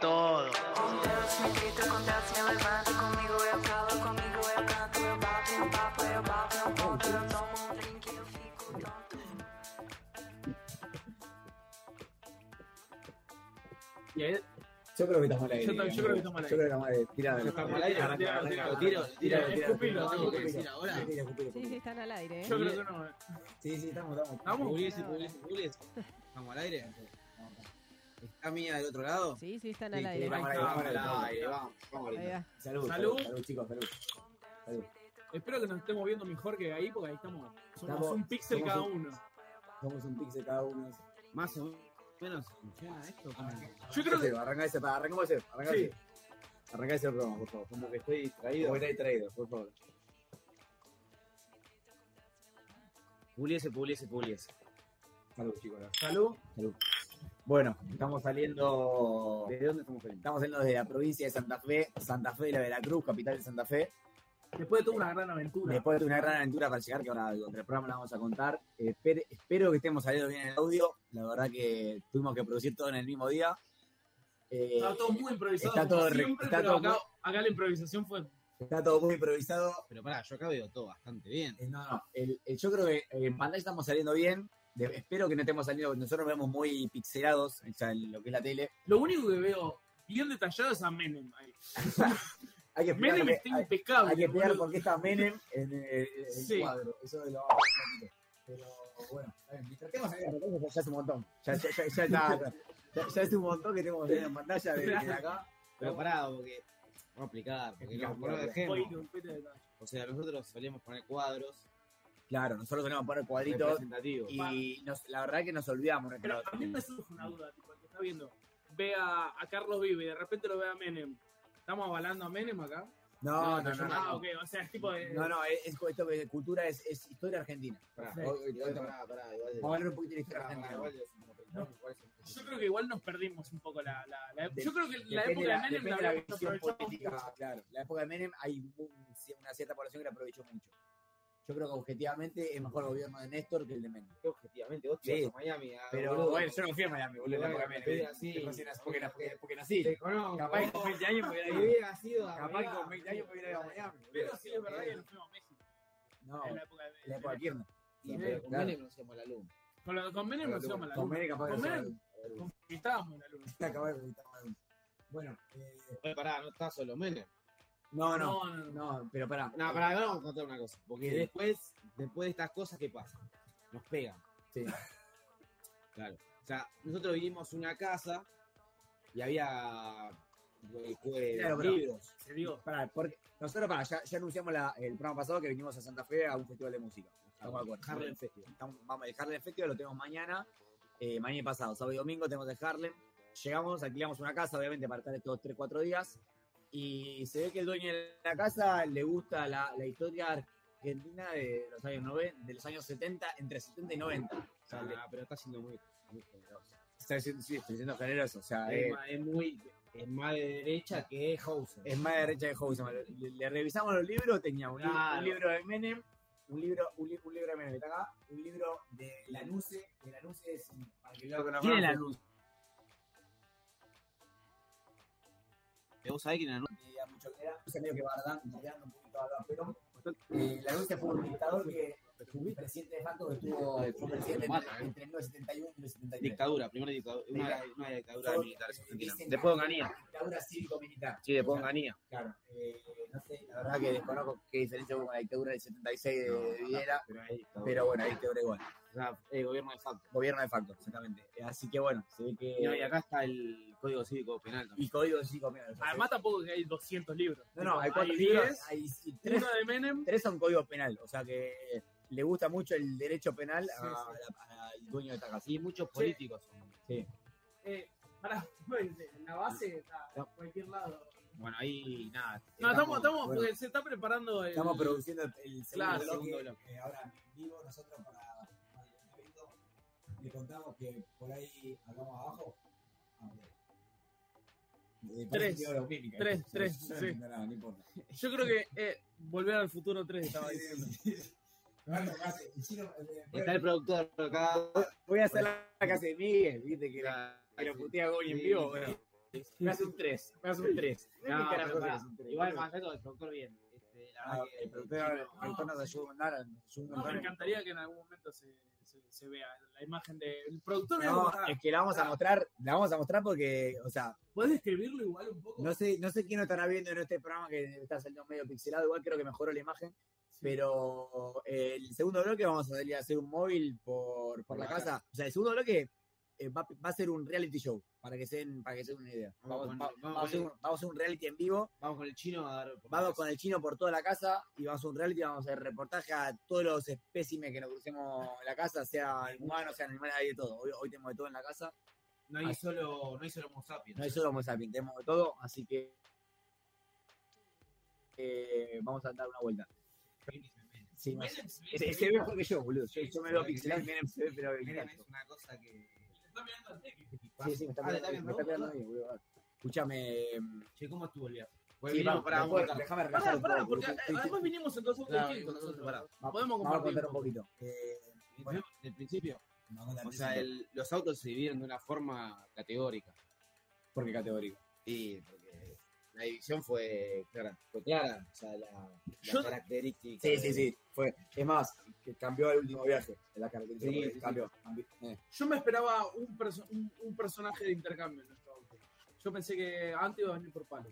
tonto. Y ahí, Yo creo que estamos al aire. Yo yo creo que estamos al Yo creo que estamos al aire. Tira, Estamos al aire, arranca, arranca, escupilo, tengo que decir ahora. Sí, sí, están al aire. ¿eh? yo creo que no. Sí, sí. Estamos al aire. ¿Está mía del otro lado? Sí, sí, están al sí, aire. vamos vamos vamos. Salud, Salud. salud, chicos, salud. Salud. Espero que nos estemos viendo mejor que ahí, porque ahí estamos. Somos Estamos- un píxel somos cada un- uno. Somos un pixel cada uno. Más o menos funciona esto. ¿Cómo? Yo creo que. Arranca ese, para, arrancamos ese, arranca ese. Arranca ese programa, por favor. Como que estoy distraído. Como que está distraído, por favor. Publiese, publiese, publiese. Salud, chicos. Salud. Salud. Bueno, estamos saliendo. ¿De dónde estamos saliendo? Estamos saliendo de la provincia de Santa Fe, Santa Fe de la Veracruz, capital de Santa Fe. Después de toda una gran aventura. Después de una gran aventura para llegar, que ahora entre el programa la vamos a contar. Eh, espero que estemos saliendo bien en el audio. La verdad que tuvimos que producir todo en el mismo día. Eh, Está todo muy improvisado. está todo re- siempre, está pero todo acá, muy- acá la improvisación fue. está todo muy improvisado. Pero pará, yo acá veo todo bastante bien. Eh, no, no. el- el- yo creo que en pantalla estamos saliendo bien. De- espero que no estemos saliendo. Nosotros nos vemos muy pixelados o sea, en lo que es la tele. Lo único que veo bien detallado es a Menem. ahí. Hay que Menem está hay, impecable. hay que explicar por qué está Menem en el, el Sí. cuadro. Eso lo vamos a hablar un poquito. Pero bueno. Mientras tengamos ahí, arrancamos, ya es un montón. Ya, ya, ya, ya, está- ya- ya es un montón que tenemos en pantalla de, de acá. Pero pará, porque. Vamos a explicar, porque no, no lo explica. Oye, dejemos. un pete de detalle. O sea, nosotros solíamos poner cuadros Claro, nosotros tenemos que poner cuadritos representativos. y nos, la verdad que nos olvidamos. Pero a mí me surge una duda, tipo, el que está viendo, ve a, a Carlos Vive y de repente lo ve a Menem. ¿Estamos avalando a Menem acá? No, no, no. ah, no. ok, o sea, es tipo de... No, no, es, es esto que cultura es, es historia argentina. Pará, Sí. Hoy- hoy- igual, hoy- pará, pará, igual de- Vamos a hablar un poquito de la historia pará, argentina. igual Yo creo que igual nos perdimos un poco la... la, la- De- yo creo que la época la- de Menem la la visión aprovechado política, mucho. claro. La época de Menem hay un- una cierta población que la aprovechó mucho. Yo creo que objetivamente es mejor el gobierno de Néstor que el de Menem. objetivamente, vos te Sí. vas a Miami. a- Pero boludo, bueno, yo no fui a Miami, boludo, en la época de Bueno, Menem. así. Después sí nací- porque, porque, porque nací. Te conozco. Capaz que con 20 años me hubiera Te ido. Capaz que Miami. con 20 años me hubiera ido a Miami. Pero sí es verdad que nos fuimos a México No, en la época de, en la época de pero con. Menem no hacíamos la luz. Con, lo- con Menem a la Con luna. Menem capaz Con no Menem conquistábamos la luna. se acabó de conquistar. Bueno, eh, Oye, pará, no está solo Menem. No, no, No, pero pará. No, pará, ahora vamos a contar una cosa. Porque después, después de estas cosas, ¿qué pasa? Nos pegan. Sí. Claro. O sea, nosotros vinimos a una casa y había Claro, pero- libros. Se dio. Pará, porque nosotros pará, ya, ya anunciamos la- el programa pasado que vinimos a Santa Fe a un festival de música. Estamos acuerdo. Harlem Festival. Estamos- vamos, el Harlem Festival lo tenemos mañana, eh, mañana pasado, sábado y domingo tenemos el Harlem. Llegamos, alquilamos una casa, obviamente, para estar estos 3-4 días. Y se ve que el dueño de la casa le gusta la, la historia argentina de los años 90, de los años 70, entre 70 y 90. O sea, le- Ah, pero está siendo muy, muy generoso. está diciendo- sí, estoy siendo generoso. O sea, Es, eh, ma- es muy. Es más de derecha que Hauser. es más derecha de Houseman. Le, le revisamos los libros, tenía un, libro- un libro de Menem, un libro, un, li- un libro de Menem, que está acá, un libro de Lanuse, que Lanuse es, para que lo conozcan, ¿Quién es Lanuse? ¿Vos sabés quién es Lanuse? eh, a mucho que era, es medio que un poquito a Perón. Eh, Lanuse fue un dictador que fue presidente de facto que estuvo fue presidente Lo mata, entre, ¿eh? entre 1971 y 1973. Dictadura, primera dictadura. Una, una dictadura militar argentina. dicen Después Onganía. Dictadura cívico-militar. Sí, después Onganía. Claro, eh, no sé, la verdad que desconozco qué diferencia hubo con la dictadura del 76 de, de Videla, Pero ahí dictadura. pero bueno, ahí dictadura igual. O sea, eh, gobierno de facto. Gobierno de facto, exactamente. Eh, Así que bueno, se ve que. Y, no, y acá está el Código Cívico Penal también. Y código cívico mira, Además tampoco que hay 200 libros. No, no, hay cuatro 10, libros, hay sí, tres, uno de Menem. tres son código penal, o sea que le gusta mucho el derecho penal a- Sí, a- a- al dueño de esta casa. Sí, muchos políticos son. Sí. Eh, pará, en la base está No. cualquier lado. Bueno, ahí nada. No, estamos, estamos, bueno. porque se está preparando el. Estamos produciendo el, el segundo Claro, bloque, segundo bloque. eh, ahora vivo nosotros para, para el evento le contamos que por ahí hablamos abajo. Ah. Eh, Tres. mímica, Tres, tres, Yo no sí. entiendo nada, no importa. Yo creo que eh, Volver al Futuro 3 estaba diciendo. Eh, Está el productor acá. Voy a hacer la casa de Miguel, viste que, que lo putea Goni en vivo. Bueno, me hace un 3, me hace un 3. No, pero pará, igual más el productor bien. Este, la Ah, verdad que el productor, el productor nos ayuda a mandar, nos ayuda a No, me encantaría que en algún momento se, se, se vea la imagen del productor. No, es que la vamos a mostrar, la vamos a mostrar porque, o sea, ¿Podés describirlo igual un poco? no sé, no sé quién lo estará viendo en este programa que está saliendo medio pixelado, igual creo que mejoró la imagen, pero el segundo bloque vamos a salir a hacer un móvil por, por la casa. O sea, el segundo bloque eh, va, va a ser un reality show, para que se den, para que se den una idea. Vamos Vamos, con- va- vamos vamos a hacer un, vamos a hacer un reality en vivo, Vamos con el chino a dar. vamos con el chino por toda la casa y vamos a un reality, vamos a hacer reportaje a todos los espécimes que nos crucemos en la casa, sea humanos, sean animales, hay de todo. Hoy, hoy tenemos de todo en la casa. No hay solo, no hay solo Homo sapiens. No hay solo Homo sapiens, tenemos de todo, así que eh, vamos a dar una vuelta. Sí, más- se, ve mejor que yo, boludo. Yo, yo me veo pixelado se ve, pero es una cosa que. Está mirando al teque. Sí, sí, me está Ah, ¿le pegando, está me está viendo? pegando ahí, boludo. Escúchame. Che, ¿cómo estuvo el viaje? Pues Sí, vinimos vamos, para después, vamos a déjame Pará, pará, porque además vinimos en dos distintos pará. vamos- podemos vamos a compartir contar un poquito. Eh, bueno, Del principio. a O sea, el- los autos se dividen de una forma categórica. ¿Por qué categórico? Sí, porque la división fue clara. Fue clara. O sea, la, la característica. Sí, sí, sí. Fue. Es más, que cambió el último viaje. La característica. Sí, sí, cambió. cambió. Eh. Yo me esperaba un, perso- un, un personaje de intercambio en nuestro auto. Yo pensé que antes iba a venir por palo.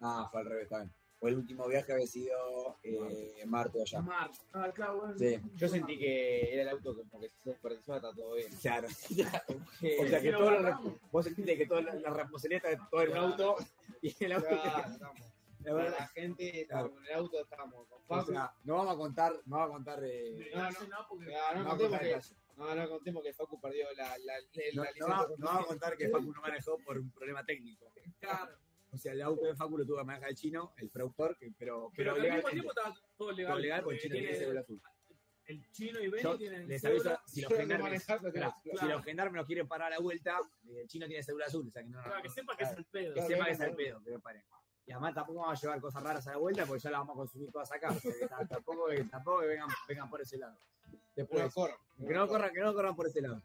Ah, fue al revés también. Fue el último viaje había sido eh, Marto allá. Mar. Ah, claro, bueno. Sí. Yo sentí que era el auto como que se desperdiciaba, está todo bien. Claro. O sea que todo agarramos. vos sentiste que toda la, la responsabilidad está todo un auto y el auto. Claro, estamos. La verdad, la gente Claro. el auto, estábamos con o Facu. sea, no vamos a contar, no vamos a contar. Eh, No, no. Ese porque- Claro, no, no vamos a contemos contar que, no, no contemos que Facu perdió la, la, la, No, la no licencia no vamos a contar que Facu no manejó por un problema técnico. Claro. O sea, el auto de Facu lo tuvo que manejar el chino, el productor, que- pero, Pero, pero, al mismo legalmente. tiempo estaba todo legal. Todo legal porque el chino tiene- cédula azul. El chino y Benny Yo tienen les cédula. aviso, si los no gendarmes, pero claro. si los gendarmes nos quieren parar a la vuelta, eh, el chino tiene cédula azul, o sea que no, no- Claro, que no- sepa que es el pedo. que Claro, sepa que es el pedo, que me paren. Y además tampoco vamos a llevar cosas raras a la vuelta porque ya las vamos a consumir todas acá. tampoco, que- tampoco que vengan, vengan por ese lado. Después, Pero que no corran, que no corran por ese lado.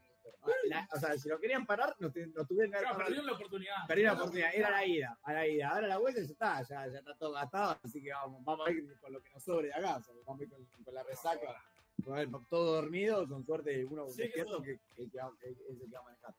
La- o sea, si lo querían parar, nos, te- nos tuvieron que haber Claro, parado. perdieron la oportunidad. Perdieron la oportunidad, era la ida, a la ida. Ahora la vuelta ya está, ya, ya está todo gastado, así que vamos, vamos a ir con lo que nos sobre de acá, o sea, vamos a ir con, con la resaca. Todo dormido, con suerte uno Sí, despierto que que, que, que va- que es el que va a manejar.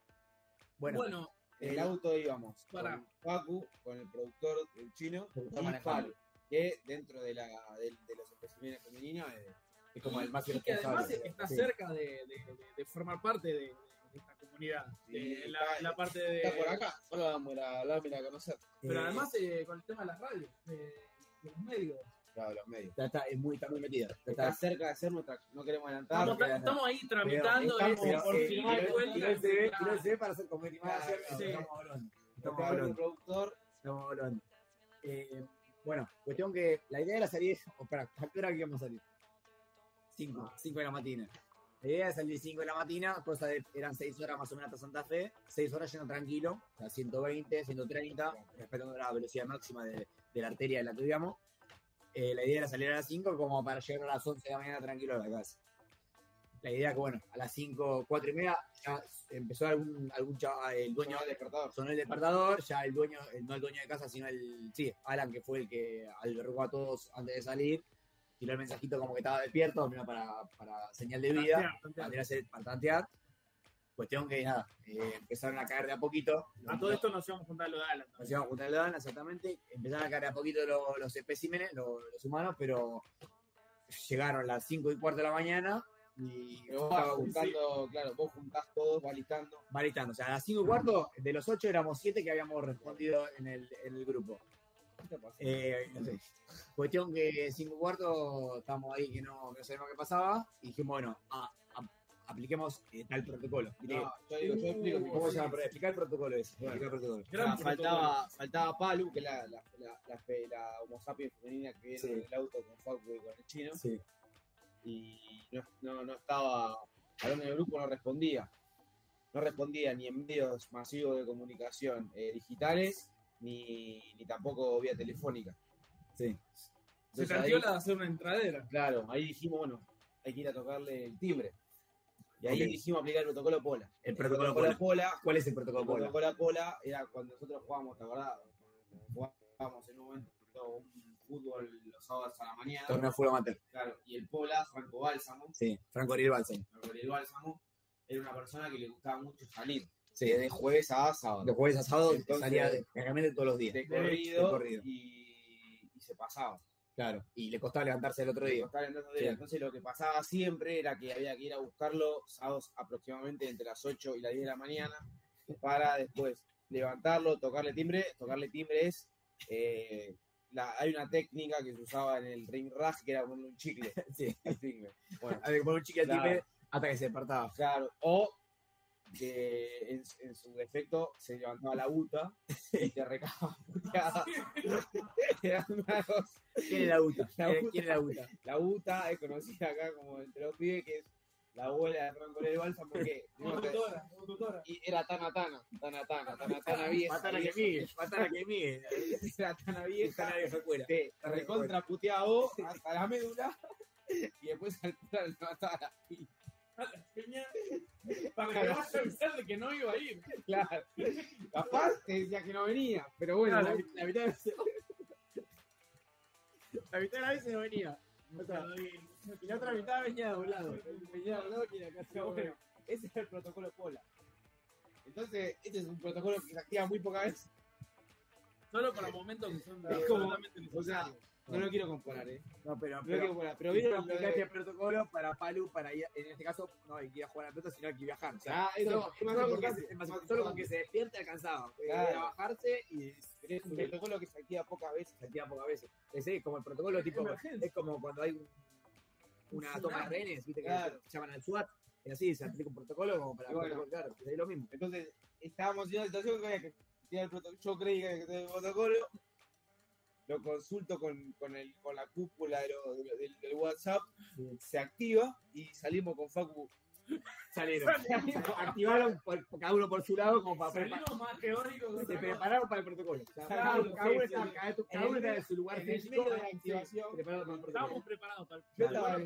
Bueno, Bueno, En el el- auto íbamos Pará. con Facu, con el productor, el chino, Productor y. Palo, que dentro de, la, de, de los especímenes femeninos eh, es como el más y que además está Sí. cerca de, de- de- de formar parte de, esta comunidad. Sí, la, está- la parte de. está por acá. Solo vamos a ir a lámina a conocer. Pero Eh, además eh, con el tema de las radios, de, de los medios. Claro, los medios. está, está- es muy, está muy metida. Está Está, cerca de hacer nuestra. No queremos adelantar. Estamos, estamos ahí tramitando pero- pero- por de vuelta. para hacer sí. estamos hablando. Estamos hablando. productor. Estamos hablando. Eh, bueno, cuestión que la idea era salir, o para, ¿a qué hora que íbamos a salir? 5, 5 de la mañana. La idea era salir 5 de la mañana, cosa de, eran 6 horas más o menos hasta Santa Fe, 6 horas yendo tranquilo, o sea, 120, 130, respetando la velocidad máxima de, de la arteria en la que íbamos. Eh, la idea era salir a las 5 como para llegar a las 11 de la mañana tranquilo a la casa. La idea que, bueno, a las 5, 4 y media ya empezó algún, algún chava- el dueño del despertador. sonó el despertador, ya el dueño, el- no el dueño de casa, sino el, sí, Alan, que fue el que albergó a todos antes de salir, tiró el mensajito como que estaba despierto, primero para, para señal de vida, tantear. para tantear. Cuestión que nada, eh, empezaron a caer de a poquito. A todo esto nos íbamos a juntar lo de Alan. Nos íbamos a juntar el Alan, exactamente. Empezaron a caer de a poquito los, los especímenes, los, los humanos, pero llegaron las 5 y cuarto de la mañana y vos vas juntando, claro, vos juntás todos, vas listando. va listando. O sea, a las 5 y cuarto, de los 8 éramos 7 que habíamos respondido en el, en el grupo. Eh, no sé. Cuestión que 5 y cuarto estábamos ahí que no, no sabíamos qué pasaba. Y dijimos, bueno, a, a- apliquemos eh, tal protocolo. No, yo digo, yo explico ¿Cómo se llama? Explicar el protocolo ese. Explicar el protocolo. Gran Ah, faltaba, faltaba Palu, que es la, la, la, la, fe- la homo sapiens femenina que viene Sí. en el auto con Facu y con el chino. Sí. Y no, no, no estaba, hablando del grupo, no respondía. No respondía ni en medios masivos de comunicación eh, digitales, ni, ni tampoco vía telefónica. Sí. Se ahí- la de hacer una entradera. Claro, ahí dijimos, bueno, hay que ir a tocarle el timbre. Y ahí Ok. dijimos aplicar el protocolo Pola. El protocolo Pola ¿Cuál es el protocolo el Pola? protocolo Pola era cuando nosotros jugábamos, ¿te acordás? Jugábamos en un momento un fútbol los sábados a la mañana. Torneo Full Amateur. Claro, y el Pola, Franco Bálsamo, Sí. Franco Ariel Balsam. Franco Ariel Bálsamo, era una persona que le gustaba mucho salir. Sí. De jueves a sábado. De jueves a sábado Entonces- salía de- todos los días. De corrido, de corrido. Y, y se pasaba. Claro. Y le costaba levantarse el otro Le día. el otro Sí. día. Entonces lo que pasaba siempre era que había que ir a buscarlo sábados aproximadamente entre las 8 y las 10 de la mañana para después levantarlo, tocarle timbre. Tocarle timbre es... eh, la- hay una técnica que se usaba en el ring rag que era ponerle un chicle Sí. al timbre. Bueno, Había que poner un chique al Claro. timbre hasta que se despertaba. claro. O que en, en su defecto se levantaba la buta y te recaba. ¿Quién es la UTA? La ¿Quién UTA. quién es la UTA? La Buta es conocida acá como entre los pibes, que es la abuela de Franco Ariel Bálsamo, porque Como tutora, como tutora. y era Tana Tana, Tana Tana, Tana Tana vieja. Matana que migue, matana que migue. Era Tana vieja, cuera. te recontra puteaba hasta la médula y después al final le mataba la pija. Peña, Para que vaya a avisar de que no iba a ir. Claro. Decía que no venía, pero bueno, Claro, la, la mitad de la veces. La mitad de la veces no venía. Otra- Y la otra mitad venía doblado. Venía doblado que era casi pero bueno, ese es el protocolo Pola. Entonces, este es un protocolo que se activa muy pocas veces. Solo para momentos que son Es como- O sea. No lo quiero comparar, ¿eh? No, pero, No pero, quiero comparar, pero vieron de- el protocolo para Palu, para ir, en este caso, no hay que ir a jugar a la pelota, sino hay que viajar. O sea, Ah, eso solo, es más solo con que se- es más solo con que se despierte alcanzaba. Eh, Claro. a bajarse y Pero es un protocolo que se activa pocas veces. se activa pocas veces. Ese es como el protocolo tipo, Emergencia. es como cuando hay un- una Un toma de rehenes, viste que llaman al SWAT, y así se aplica un protocolo como para bueno. protocolo, claro, es lo mismo. Entonces, estábamos en una situación que había que activar el protocolo. Yo creí que había que activar el protocolo. Lo consulto con, con, el, con la cúpula de lo- de lo- del, del WhatsApp. Se activa y salimos con Facu. Salieron. Activaron por- cada uno por su lado como para preparar. Más teóricos que Se prepararon para el protocolo. Cada uno- sí, sí, sí. está en su lugar en el medio de la sí, activación. preparado para el protocolo. Estábamos preparados para el Yo estaba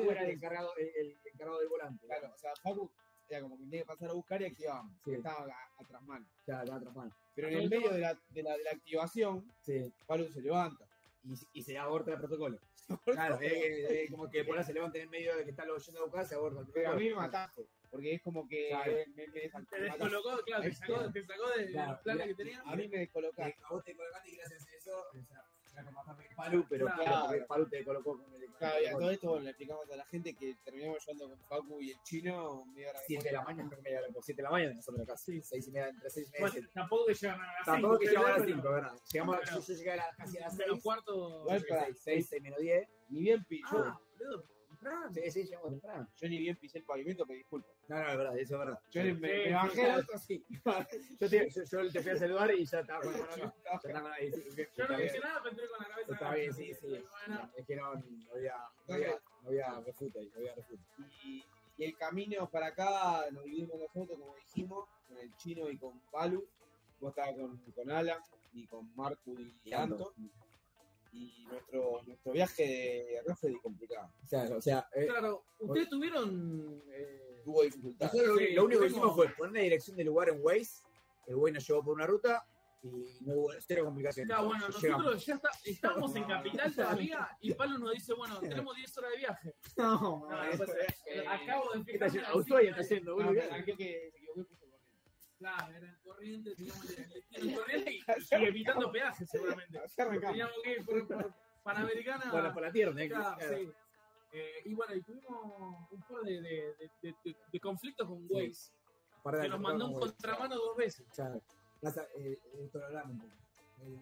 medio era el de- encargado, el, el encargado del volante. Claro, o sea, Facu era como que tenía que pasar a buscar y activábamos. Sí. Estaba a, atrás mano. Ya, ya, otra mano. Pero en el medio de la, de la, de la activación, Sí. Pablo se levanta. Y, y se aborta el protocolo. Claro, es, es como que por ahí se levanta en el medio de que está lo yendo a buscar, se aborta el Pero a protocolo. mí me mataste. Porque es como que Claro. me, me, me Te descolocó, claro, te sacó, te sacó de Claro, que tenía. A mí me Eh, descolocaste. a vos te colocaste y gracias a eso, o sea, Palu, pero Claro. claro, porque Palu te colocó con el Claro, y a todo esto bueno, le explicamos a la gente que terminamos llevando con Facu y el chino media hora 7 de la mañana, media hora, por 7 de la mañana nosotros acá, sí, 6 y media, entre 6 y media y Bueno, 7. tampoco que llegan a las Tampoco que cinco, llegamos a las pero- 5, ¿verdad? Llegamos, yo, yo llegué a la, casi a las Menos 6, cuarto. Igual para 6, 6 menos 10. Ni bien pi- yo, Ah, boludo, temprano. Sí, sí, llegamos temprano. yo ni bien pisé el pavimento, me disculpo. No, no, es verdad, eso es verdad. Yo me, sí, me bajé el auto así. yo, te, yo, yo te fui a saludar y ya estaba con la mano Yo está no bien. dije nada, pero entré con la cabeza. Está bien, sí, sí. Es que no, no había, no había, no había refute ahí, no había refute. Y, y el camino para acá nos dividimos nosotros, como dijimos, con el chino y con Palu. Vos estabas con, con Alan y con Marco y Anto. Y nuestro, nuestro viaje de acá fue complicado. O sea, o sea, eh, Claro, ustedes tuvieron. eh, Tuvo dificultades. nosotros Sí, lo único que hicimos fue poner la dirección del lugar en Waze, el Waze nos llevó por una ruta y no hubo cero complicaciones. Claro, bueno, Llegamos. nosotros ya está, estamos en Capital todavía y Pablo nos dice, bueno, tenemos 10 horas de viaje. No, No, no, después, eso es- eh, acabo de la Ushuaia está No, boludo. que se equivocó. Claro, era en corriente, teníamos el destino en corriente y, y evitando peajes seguramente. Teníamos que ir por, por Panamericana. Bueno, por la tierra, que- Claro, claro. sí. Eh, y bueno, y tuvimos un par de, de, de, de- de conflictos con Waze, Para que nos mandó un Waze. contramano dos veces. Claro. Eh, esto lo hablamos un poco.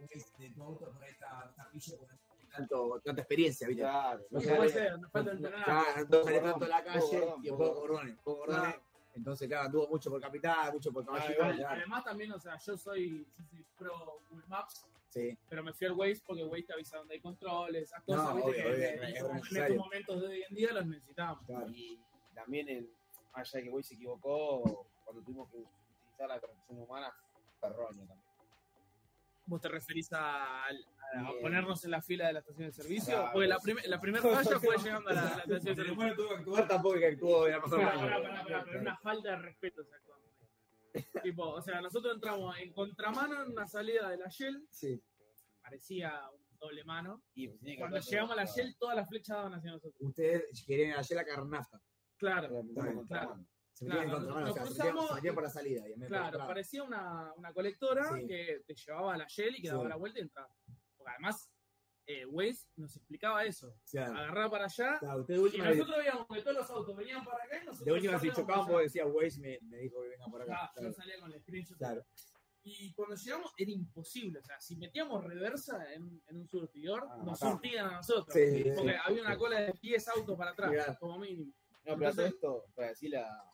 Waze de tu auto por está pillo con tanto, tanta experiencia, ¿viste? Claro, No No sé, puede ser, nos falta entrenar. Claro, no sale tanto a la calle y un poco poco gordones, poco gordones. Entonces, claro, anduvo mucho por capital, mucho por caballito. Igual, claro. Además también, o sea, yo soy, yo soy pro Google Maps, Sí, pero me fui al Waze porque Waze te avisa dónde hay controles, esas No, cosas, ¿viste? obvio, que obvio, en- es en estos momentos de hoy en día los necesitamos. claro. Y también, el, más allá de que Boy se equivocó, cuando tuvimos que utilizar la corrección humana, fue erróneo también. ¿Vos te referís a, a ponernos en la fila de la estación de servicio? Claro. Porque la, prim- la primera falla fue llegando a la, a la estación de servicio. tuvo que actuar tampoco que actuó pero una falta de respeto ese actuando. tipo, o sea, nosotros entramos en contramano en una salida de la Shell, Sí. parecía un doble mano. Y pues, Cuando llegamos a la. Shell, todas las flechas daban hacia nosotros. Ustedes querían ayer la cargar nafta. Claro, Claro, Claro. Se metían en Claro, contra, nos o sea, se cruzamos se metían y- por la salida. Y en por claro, parecía una, una colectora Sí. que te llevaba a la Shell y que daba Sí. la vuelta y entraba. Porque además, eh, Waze nos explicaba eso. Claro. Agarraba para allá Claro, y nosotros veíamos que todos los autos venían para acá y nosotros de última si chocaban, para vos decías, Waze me, me dijo que venga por acá. Claro, Claro. yo salía con el screenshot. Claro. Y cuando llegamos era imposible. O sea, si metíamos reversa en, en un surtidor, Ah, nos matamos. surtían a nosotros. Sí, sí, porque sí. había una cola de 10 autos para atrás, como mínimo. No, pero todo esto, para decir la.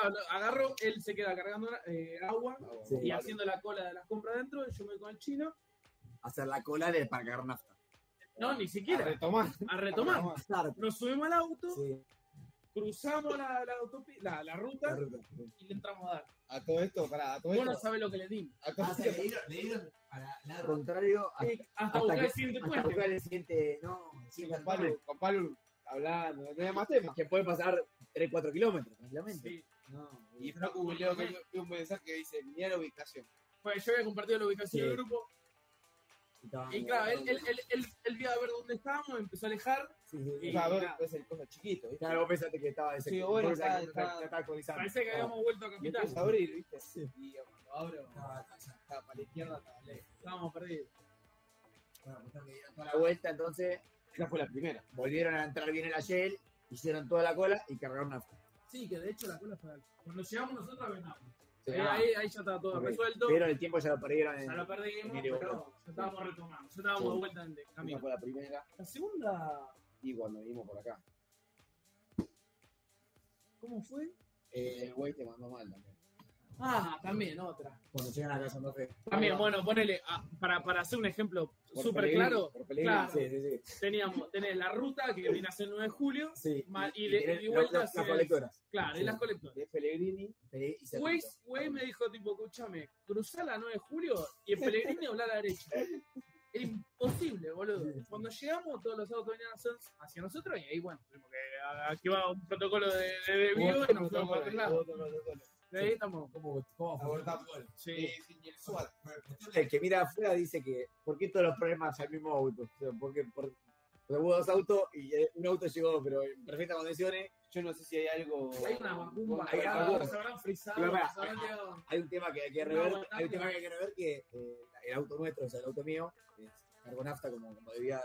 Claro, lo agarro, él se queda cargando eh, agua Sí. y haciendo la cola de las compras dentro, yo me voy con el chino. Hacer la cola de para cargar nafta. No, ni siquiera. retomar. A retomar. Nos subimos al auto, Sí, cruzamos la, la, autopi- la, la ruta y le entramos a dar. A todo esto, para a todo Vos esto. no sabés lo que le dimos. a todo Ah, esto- le dieron, le dieron para lado contrario hasta, Eh, hasta, hasta buscar que- el siguiente hasta puente. buscar el siguiente. No, Sí, con Palu, con Palu hablando, no había más temas. que puede pasar 3-4 kilómetros, tranquilamente. Sí. No, Y Facu leo que vi un mensaje que dice, mira la ubicación. Pues yo había compartido la ubicación Sí. del grupo. Y claro, él, él, él, él, él vio a ver dónde estábamos, empezó a alejar. Sí, sí, sí. Y- O sea, a ver, nada. es el cosa chiquito, ¿viste? Claro, vos pensaste que estaba ese Sí, bueno, está- está- está actualizando. Parece que habíamos vuelto a Y capital. empieza a abrir, ¿viste? Sí. Y cuando abro, Estaba- estaba- estaba para la izquierda, estaba lejos. Estábamos perdidos. Bueno, cuestión que dieron toda la vuelta, entonces Esa fue la primera. volvieron a entrar bien en la Shell, hicieron toda la cola y cargaron nafta. Sí, que de hecho la cola fue alta. Cuando llegamos nosotros venamos. Sí. Eh, ahí, ahí ya estaba todo resuelto. Pero el tiempo ya lo perdieron en. Ya lo perdimos, en pero ya estábamos retomando. Ya estábamos Sí. de vuelta en el camino. fue la primera. La segunda, Y cuando vinimos por acá. ¿cómo fue? Eh, el güey te mandó mal también. Ah, también otra. Cuando llegan a casa Santa Fe. También, bueno, ponele, ah, para, para hacer un ejemplo súper Pellegrini, claro, Pellegrini. claro. Sí, sí, sí. teníamos, tenés la ruta que viene a ser el 9 de julio, sí. Ma- y de- tienen y vuelta las- las colectoras. claro, y las colectoras. De Pellegrini. Y se Waze, Waze me dijo, tipo, escúchame, cruzá la 9 de julio y en Pellegrini hablar a la derecha. Era imposible, boludo. Cuando llegamos, todos los autos venían hacia- nosotros y ahí, bueno, tuvimos que activar un protocolo de, de desvío y nos fuimos para otro lado. ¿Cómo, cómo fue? Abortamos. Sí. Eh, sí, y el SWAT. El que mira afuera dice que, ¿por qué todos los problemas al mismo auto? O sea, porque por, porque hubo dos autos y eh, un auto llegó, pero en perfectas condiciones. Yo no sé si hay algo. Hay una vacuna, Hay una se vacuna. habrán frisado, Pero pará, se habrán llegado. Hay un tema que hay que rever, hay un tema que hay que rever que eh, el auto nuestro, o sea, el auto mío, es cargo nafta como, como debía.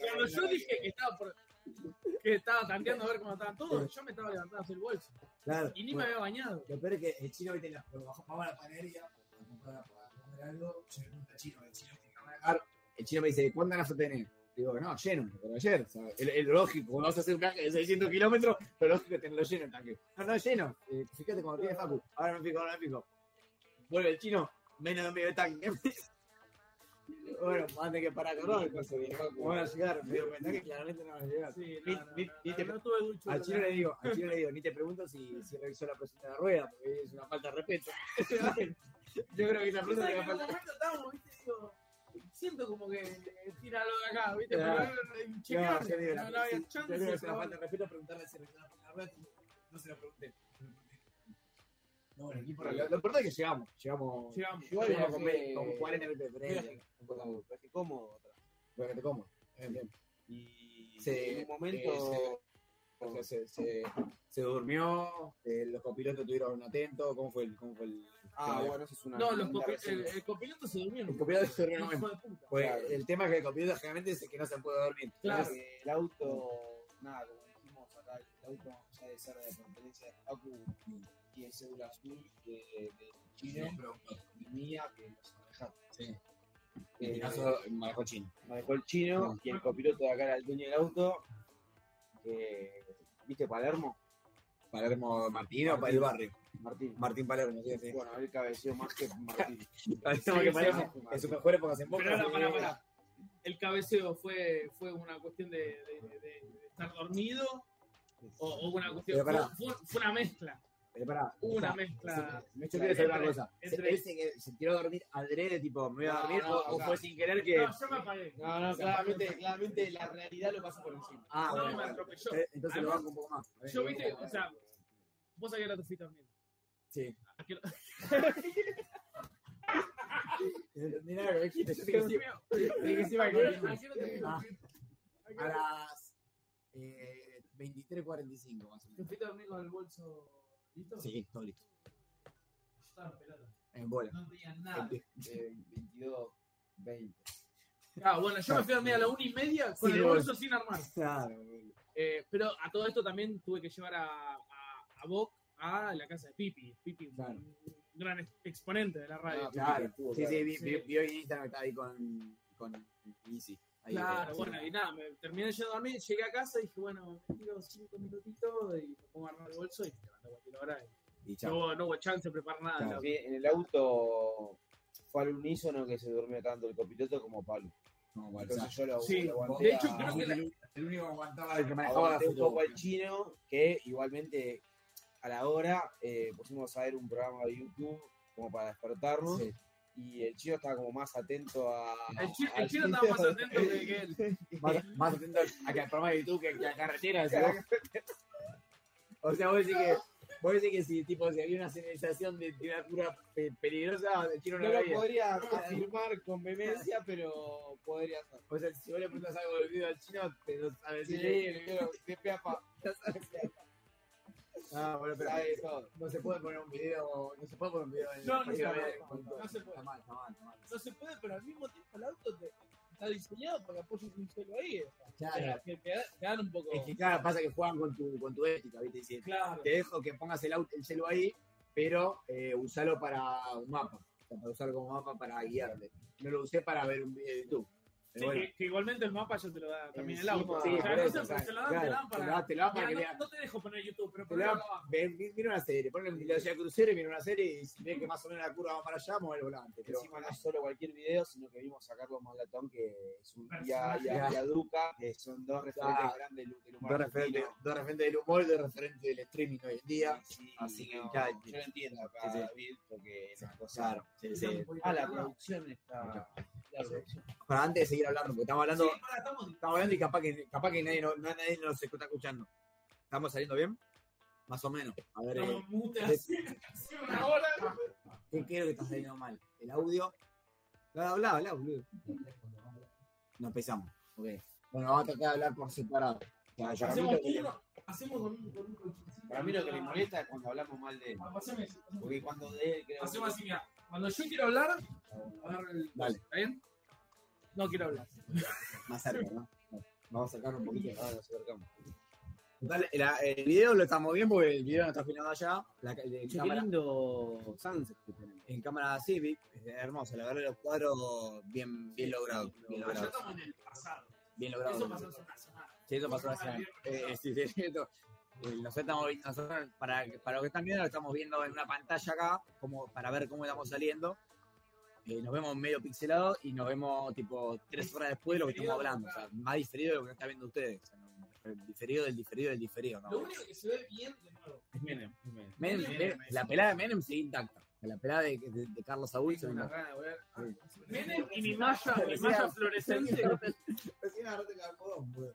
Cuando yo dije que estaba por, que estaba tanteando a ver cómo estaban todos, yo me estaba levantando a hacer el bolso. Claro. Y ni me había bañado. Lo peor es que el chino, viste, la- cuando bajó para la panadería, para comprar para comer algo, yo le pregunto al chino, el chino tiene que. El chino me dice, ¿cuánta nafta tenés? Digo, no, lleno, pero ayer. Sea, el, el lógico, cuando vas a hacer un viaje de 600 kilómetros, lo lógico es tenerlo lleno el tanque. No, no, lleno. Eh, fíjate cuando tiene Facu. Ahora me fijo, ahora me fijo. Vuelve el chino, menos de medio tanque. bueno, más de que para correr. No van a llegar, me doy cuenta que claramente no van a llegar. Sí, Ni- no, no, ni- no, ni no, te- no tuve ducho. Al chino le digo, al chino le digo, ni te pregunto si, si revisó la presión de la rueda, porque es una falta de respeto. Yo creo que esa pregunta estábamos, viste, digo, siento como que tira algo de acá, viste, pero No, no, no había sí, chance. yo creo que es una pero falta de respeto preguntarle si revisó la rueda. No se lo pregunté. No, bueno, equipo, lo, lo importante es que llegamos. Llegamos. Llegamos. Igual llegamos con, con 40 minutos de diferencia. viaje cómodo. otra. Bueno, que te como. Bien, bien. Y Sí, en un momento. O sea, se, se, se durmió, eh, los copilotos estuvieron atentos. ¿Cómo fue el.? Cómo fue el ah, bueno, eso es una. No, los copi- el, el copiloto se durmió. el copiloto se durmió. Pues Claro. el tema es que el copiloto generalmente es el que no se puede dormir. Claro. Entonces, Eh, el auto, nada, como dijimos acá, el auto ya de ser de pertenencia de Facu y el cédula azul de, de Chile, mía que no se maneja. Sí. Eh, En caso, manejó chino. manejó el chino y el copiloto de acá era el dueño del auto. que- ¿Viste Palermo? Palermo Martín o para el barrio. Martín. Martín Palermo, sí, sí. Bueno, él cabeceó más que Martín. Palermo que Palermo, en sus mejores épocas en Boca. Pero. El cabeceo fue, fue una cuestión de, de- de- de estar dormido o, o una cuestión. Pero pará. Fue, fue- fue una mezcla. Pero pará, Hubo o una sea, mezcla. Yo quiero saber una Entre- cosa. entre- ¿Él se, se tiró a dormir adrede, tipo, me voy a No, dormir? no, o, o o sea, fue sin querer que.? No, yo me apagué. No, no, claramente, claramente la realidad lo pasa por encima. Ah, No, bueno. me bueno. atropelló. Eh, Entonces lo Además, banco un poco más. Yo viste, o sea, vos sabías te fuiste dormido. Sí. ¿A qué hora? Ni nada que dijiste, yo Sí, te digo, ¿A que sí va a qué hora- continuar. a qué hora te Ah. ¿A las eh, 23.45 más o ¿Te menos. fuiste a dormir con el bolso listo? Sí, todo listo. Yo estaba en pelota. En bola. No tenía nada. Eh, 22, 20. Ah, bueno, yo me fui a dormir a la una y media con Sí, el bolso sin armar. Claro, Eh, pero a todo esto también tuve que llevar a, a, a Boc a la casa de Pipi. Pipi, un Claro. gran ex- exponente de la radio. Ah, claro. Sí, sí, vi, Sí. vi, vi hoy en Instagram que estaba ahí con, con Easy. Ahí, Claro, eh, bueno, y nada, me terminé yendo a dormir, llegué a casa y dije, bueno, me tiro cinco minutitos y me pongo a armar el bolso y me levanto a cualquier hora. Y Y no, chao. hubo- no hubo chance de preparar nada. Claro. loco. Sí, en el auto fue al unísono que se durmió tanto el copiloto como Pablo. No, Entonces yo lo, Sí, lo aguanté de hecho, a- creo que la- el único que aguantaba, el que manejaba un poco al chino, que igualmente a la hora eh, pusimos a ver un programa de YouTube como para despertarnos. Sí. Y el chino estaba como más atento a. El, chi- al el chino estaba más atento que, que él. Más, más atento a que al programa de YouTube que, que a carretera. decís vos. O sea, vos decís que, vos decís que si, tipo, si había una señalización de, de una curva pe- peligrosa, el chino no, No la lo podría afirmar con vehemencia, pero podría ser. O sea, si vos le preguntas algo del video al chino, te lo sabe Sí, decir. le quiero de pe a pa. Ah, bueno, pero no se puede poner un video, no se puede poner un video en No, no se puede, no se puede. Está mal, está mal, está mal. No se puede, pero al mismo tiempo el auto te- está diseñado para que apoyes un celo ahí. o sea, Claro. Que te, te dan un poco. Es que claro, pasa que juegan con tu, con tu ética, ¿viste? Dicen, Claro. te dejo que pongas el, auto, el celu ahí, pero eh, usalo para un mapa. O para usarlo como mapa para guiarte. No lo usé para ver un video de YouTube. Sí, bueno. que, que igualmente el mapa ya te lo da también el Encima- auto. Sí, o sea, por no eso, pero se lo dan, claro, te lo dan para. te lo te lo dan para Mira, que no, no te dejo poner YouTube, pero vi- Mira una serie, ponle velocidad crucero y mira una serie y si ves que más o menos la curva va para allá, mueve el volante. Pero, Encima no es solo cualquier video, sino que vimos a Carlos Malatón, que es un y a, y a- y a Duca, que son dos referentes Ah, grandes del, del humor dos referentes, dos referentes del humor, dos referentes del streaming hoy en día. Sí, así que no, yo lo entiendo acá. David, porque sí, sí. Ah, la producción está. Para antes de seguir hablando, porque estamos hablando, Sí, estamos- estamos hablando y capaz que, capaz que nadie, no, nadie nos está escuchando. ¿Estamos saliendo bien? Más o menos. A ver, eh, estamos mute hace hace una hora. ¿qué creo que está saliendo mal? ¿El audio? Habla, habla, habla, boludo. No empezamos. Ok. Bueno, vamos a tratar de hablar por separado. Ya, ya. Hacemos uno, hacemos con un, con un. Para mí lo que me molesta es cuando hablamos mal de él. Ah, Porque cuando de él creo Hacemos así, mira. Cuando yo quiero hablar, agarro el. Dale. ¿Está bien? No quiero hablar. Más cerca, ¿no? Vamos a sacar un poquito. Ahora nos acercamos. La- el video lo estamos bien porque el video no está filmado allá. La, Che, qué cámara, lindo sunset que tenemos. en cámara Civic, es hermoso. La verdad, los cuadros bien, bien logrados. Bien Ya logrados. estamos en el pasado. Bien logrados. Eso pasó hace una semana. Sí, eso pasó hace años. Eh, sí, sí, sí, esto- nosotros, estamos, nosotros para, para los que están viendo, lo estamos viendo en una pantalla acá, como para ver cómo estamos saliendo. Eh, nos vemos medio pixelados y nos vemos tipo tres horas después de lo que estamos hablando. O sea, más diferido de lo que están viendo ustedes. O sea, no- el diferido del diferido del diferido. ¿no? Lo único que se ve bien de nuevo. Es Menem. Menem. Menem, Menem, la pelada de Menem sigue intacta. La pelada de, de- de Carlos Saúl se intacta. Menem y mi malla, mi malla fluorescente. Recién agarraste el algodón, boludo.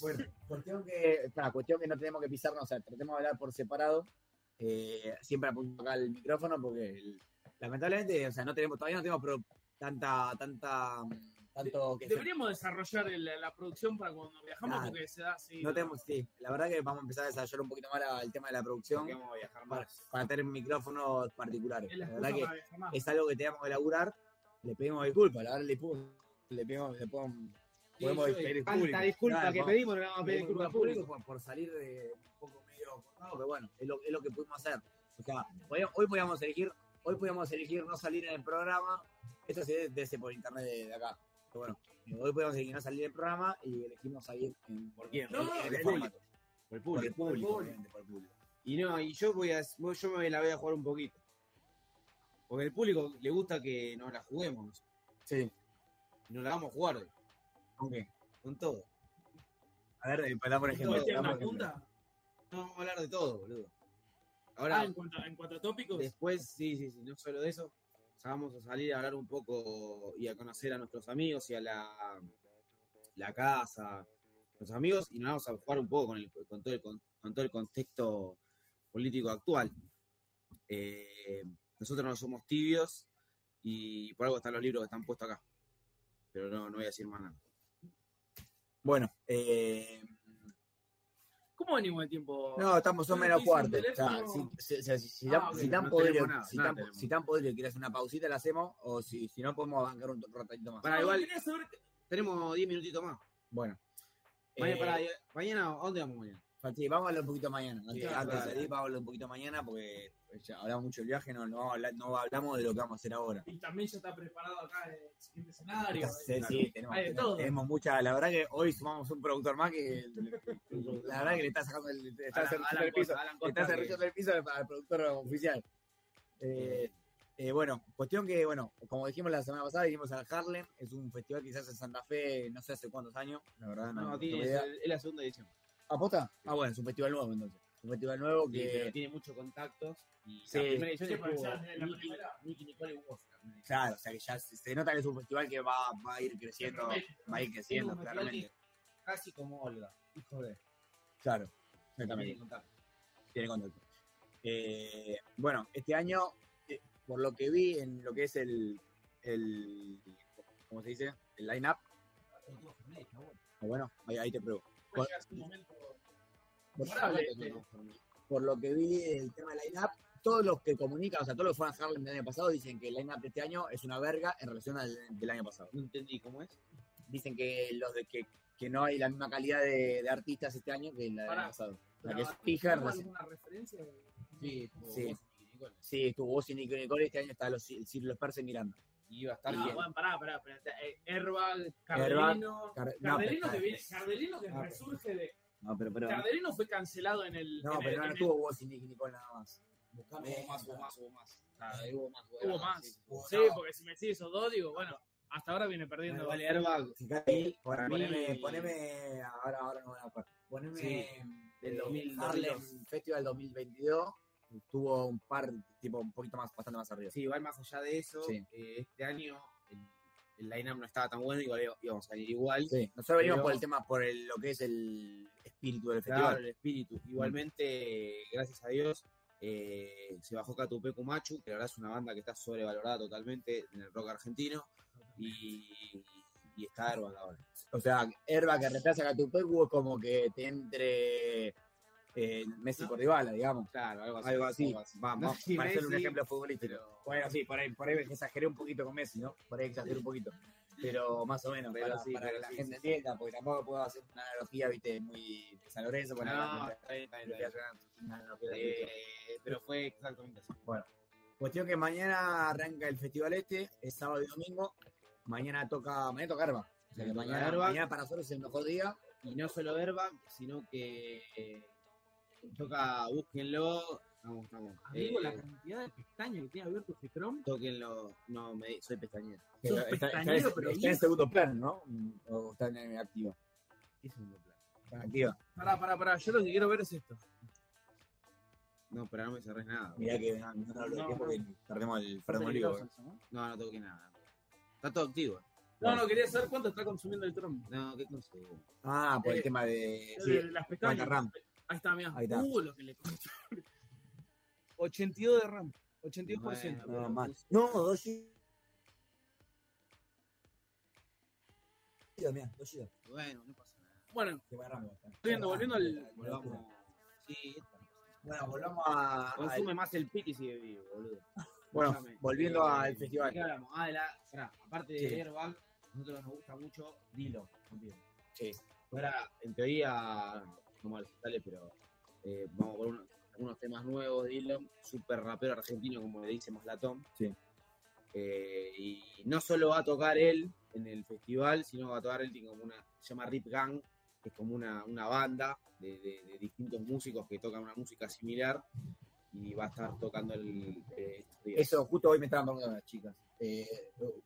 Bueno, cuestión que, espera, cuestión que no tenemos que pisarnos, o sea, tratemos de hablar por separado. Eh, siempre apunto acá el micrófono porque el- lamentablemente, o sea, no tenemos, todavía no tenemos pro- tanta, tanta, tanto que Deberíamos desarrollar el- la producción para cuando viajamos porque se da así. no tenemos, sí, la verdad que vamos a empezar a desarrollar un poquito más la- el tema de la producción Porque vamos a viajar para, más. para tener micrófonos particulares. Es la La verdad que para es algo que tenemos que elaborar, le pedimos disculpas, la verdad le pedimos, le pedimos, le podemos, podemos pedir Tanta disculpas. disculpa Claro, que vamos- pedimos, no le vamos a pedir disculpas públicas por, por salir de un poco medio cortado, pero bueno, es lo, es lo que pudimos hacer. O sea, podíamos- hoy podíamos elegir hoy podíamos elegir no salir en el programa. Esto se debe por internet de, de acá. Pero bueno, hoy podíamos elegir no salir en el programa y elegimos salir en, ¿Por quién? en Por este el formato. Por el Por público. el público, por el público. Y no, y yo voy a, yo me la voy a jugar un poquito. Porque al público le gusta que nos la juguemos. Sí. Nos la vamos a jugar hoy, ¿Con qué? con todo. A ver, eh, dame por ejemplo. ¿Tiene dame una punta? No, vamos a hablar de todo, boludo. Ahora, Ah, en cuanto, en cuanto a tópicos. después, sí, sí, sí, no solo de eso. o sea, vamos a salir a hablar un poco y a conocer a nuestros amigos y a la, la casa, los amigos, y nos vamos a jugar un poco con, el, con, todo, el, con, con todo el contexto político actual. Eh, nosotros no somos tibios y por algo están los libros que están puestos acá. Pero no, no voy a decir más nada. Bueno, eh, ¿Cómo venimos de tiempo? no, estamos son menos estoy sin cuartos. O sea, teléfono. si, tan- podrido, si tan- podrido quieres una pausita, la hacemos, o si, si no podemos bancar un ratito más. Para igual, tenemos 10 minutitos más. Bueno. Mañana, Eh, pará, mañana, ¿a dónde vamos mañana? Sí, vamos a hablar un poquito mañana. Antes, Sí, antes de salir, vamos a hablar un poquito mañana porque ya hablamos mucho del viaje, no, no, hablamos de lo que vamos a hacer ahora. Y también ya está preparado acá el siguiente escenario. Sí, sí, tenemos, Hay de tenemos, todo. tenemos mucha. La verdad que hoy sumamos un productor más que. La verdad que le está sacando el. le Está Alan- cerrando Alan el piso. Alan Está que- cerrando el piso al productor oficial. Eh, eh, bueno, cuestión que, bueno, como dijimos la semana pasada, dijimos al Harlem, es un festival que se hace en Santa Fe, no sé hace cuántos años, la verdad no, No, no tiene, tengo idea. es, es la segunda edición. ¿Aposta? Ah, bueno, es un festival nuevo entonces. Un festival nuevo Sí, pero que. tiene muchos contactos. Y Sí. la primera edición Nicky, primera. Nicky Nicole y Oscar. Claro, o sea que ya se, se nota que es un festival que va, va a ir creciendo, va a ir creciendo, claramente. Casi como Olga. Hijo de. Claro, Tiene exactamente. contacto. tiene contacto. Eh, bueno, este año, eh, por lo que vi en lo que es el, el ¿cómo se dice? El line-up, o bueno, ahí, ahí te pruebo. Momento memorable. Este. no, por lo que vi el tema del line-up, todos los que comunican, o sea, todos los que fueron a Harlem del año pasado dicen que el line-up de este año es una verga en relación al del año pasado. No entendí cómo es. Dicen que los de que, que no hay la misma calidad de, de artistas este año que la del año pasado. La que es pija en ¿tenemos relación- alguna referencia? Sí, estuvo Sí. vos y Nicole. Sí, estuvo vos y Nico Nicole, este año está los, Los Perse mirando. Y iba a estar Ah, bien. bueno, pará, pará, pará. Eh, Herbal, Cardelino. Car- no, Cardelino, pero- que viene, Cardelino que Ah, pero- resurge de. No, pero, pero, Cardelino fue cancelado en el. no, en pero el- no, no estuvo vos y Nicole nada más. Hubo más, hubo más, hubo más. Ah, hubo más. Hubo más. Sí, Sí, porque si me decís esos dos, digo, bueno, hasta ahora viene perdiendo. Vale, Airbag. Fíjate, para mí- poneme, poneme, ahora, ahora no voy a poner. Poneme Sí, del del 2000, 2000, Harlem 2002. Festival 2022. Tuvo un par, tipo, un poquito más, bastante más arriba. Sí, igual más allá de eso, Sí. eh, este año el, el line-up no estaba tan bueno, igual íbamos a salir igual. Sí, nosotros venimos por el tema, por el- lo que es el espíritu del Claro, festival. el espíritu. Igualmente, gracias a Dios, eh, se bajó Catupecu Machu, que la verdad es una banda que está sobrevalorada totalmente en el rock argentino. Y, y está Airbag ahora. O sea, Herba que reemplaza a Catupecu es como que te entre eh, Messi por Dybala, digamos. Claro, algo así. Algo así. Va, Va, No va, sé si para hacer un ejemplo futbolístico. pero- Bueno, sí, por ahí, por ahí exageré un poquito con Messi, ¿no? Por ahí exageré un poquito. Pero más o menos, Pero para, sí, para pero que la sí, gente entienda, porque tampoco puedo hacer una analogía, viste, muy de San Lorenzo. Bueno, No, está bien, está bien, Eh, pero fue exactamente así. Cuestión que mañana arranca el festival este, es sábado y domingo. Mañana toca, mañana toca Herba. O sea mañana, Herba. mañana para nosotros es el mejor día. Y no solo Airbag, sino que eh, toca, búsquenlo. Vamos, vamos. Amigo, Eh, la cantidad de pestañas que tiene abierto este Chrome. Tóquenlo. No, me, soy pestañero. Pero está, está pestañero, pero está en segundo plano, ¿no? O está en activa. ¿Qué es un plan? Está activa. Pará, pará, pará. Yo lo que quiero ver es esto. No, pero no me cerrés nada. Mirá que no, no No, tiempo no. porque perdemos el, eso, ¿no? No, no toqué nada. Está todo activo. No, no, quería saber cuánto está consumiendo el Chrome. No, qué cosa. Ah, por el Eh, tema de. Sí, las pestañas. Ahí está, mira. Ahí está. Uh, lo que le consume. 82 de RAM. 82%. Bueno, No, más. No, dos gigas. Mirá, dos gigas. Bueno, no pasa nada. Bueno, volviendo, volviendo al. Volvamos. Sí. Bueno, volvamos a. al- Consume más el pit y sigue vivo, boludo. Bueno, volviendo Eh, al festival. ¿qué hablamos? Ah, de la. pará, aparte de. Airbag, a nosotros nos gusta mucho Dilo. también. Sí. Ahora, en teoría, como a los tales, pero eh, vamos por uno. algunos temas nuevos de Dylan, súper rapero argentino, como le dice Maslatón. Sí. Eh, y no solo va a tocar él en el festival, sino va a tocar él, tiene como una, se llama Rip Gang, que es como una, una banda de, de- de distintos músicos que tocan una música similar y va a estar tocando el, eh. Eso, justo hoy me estaban preguntando las chicas. Eh,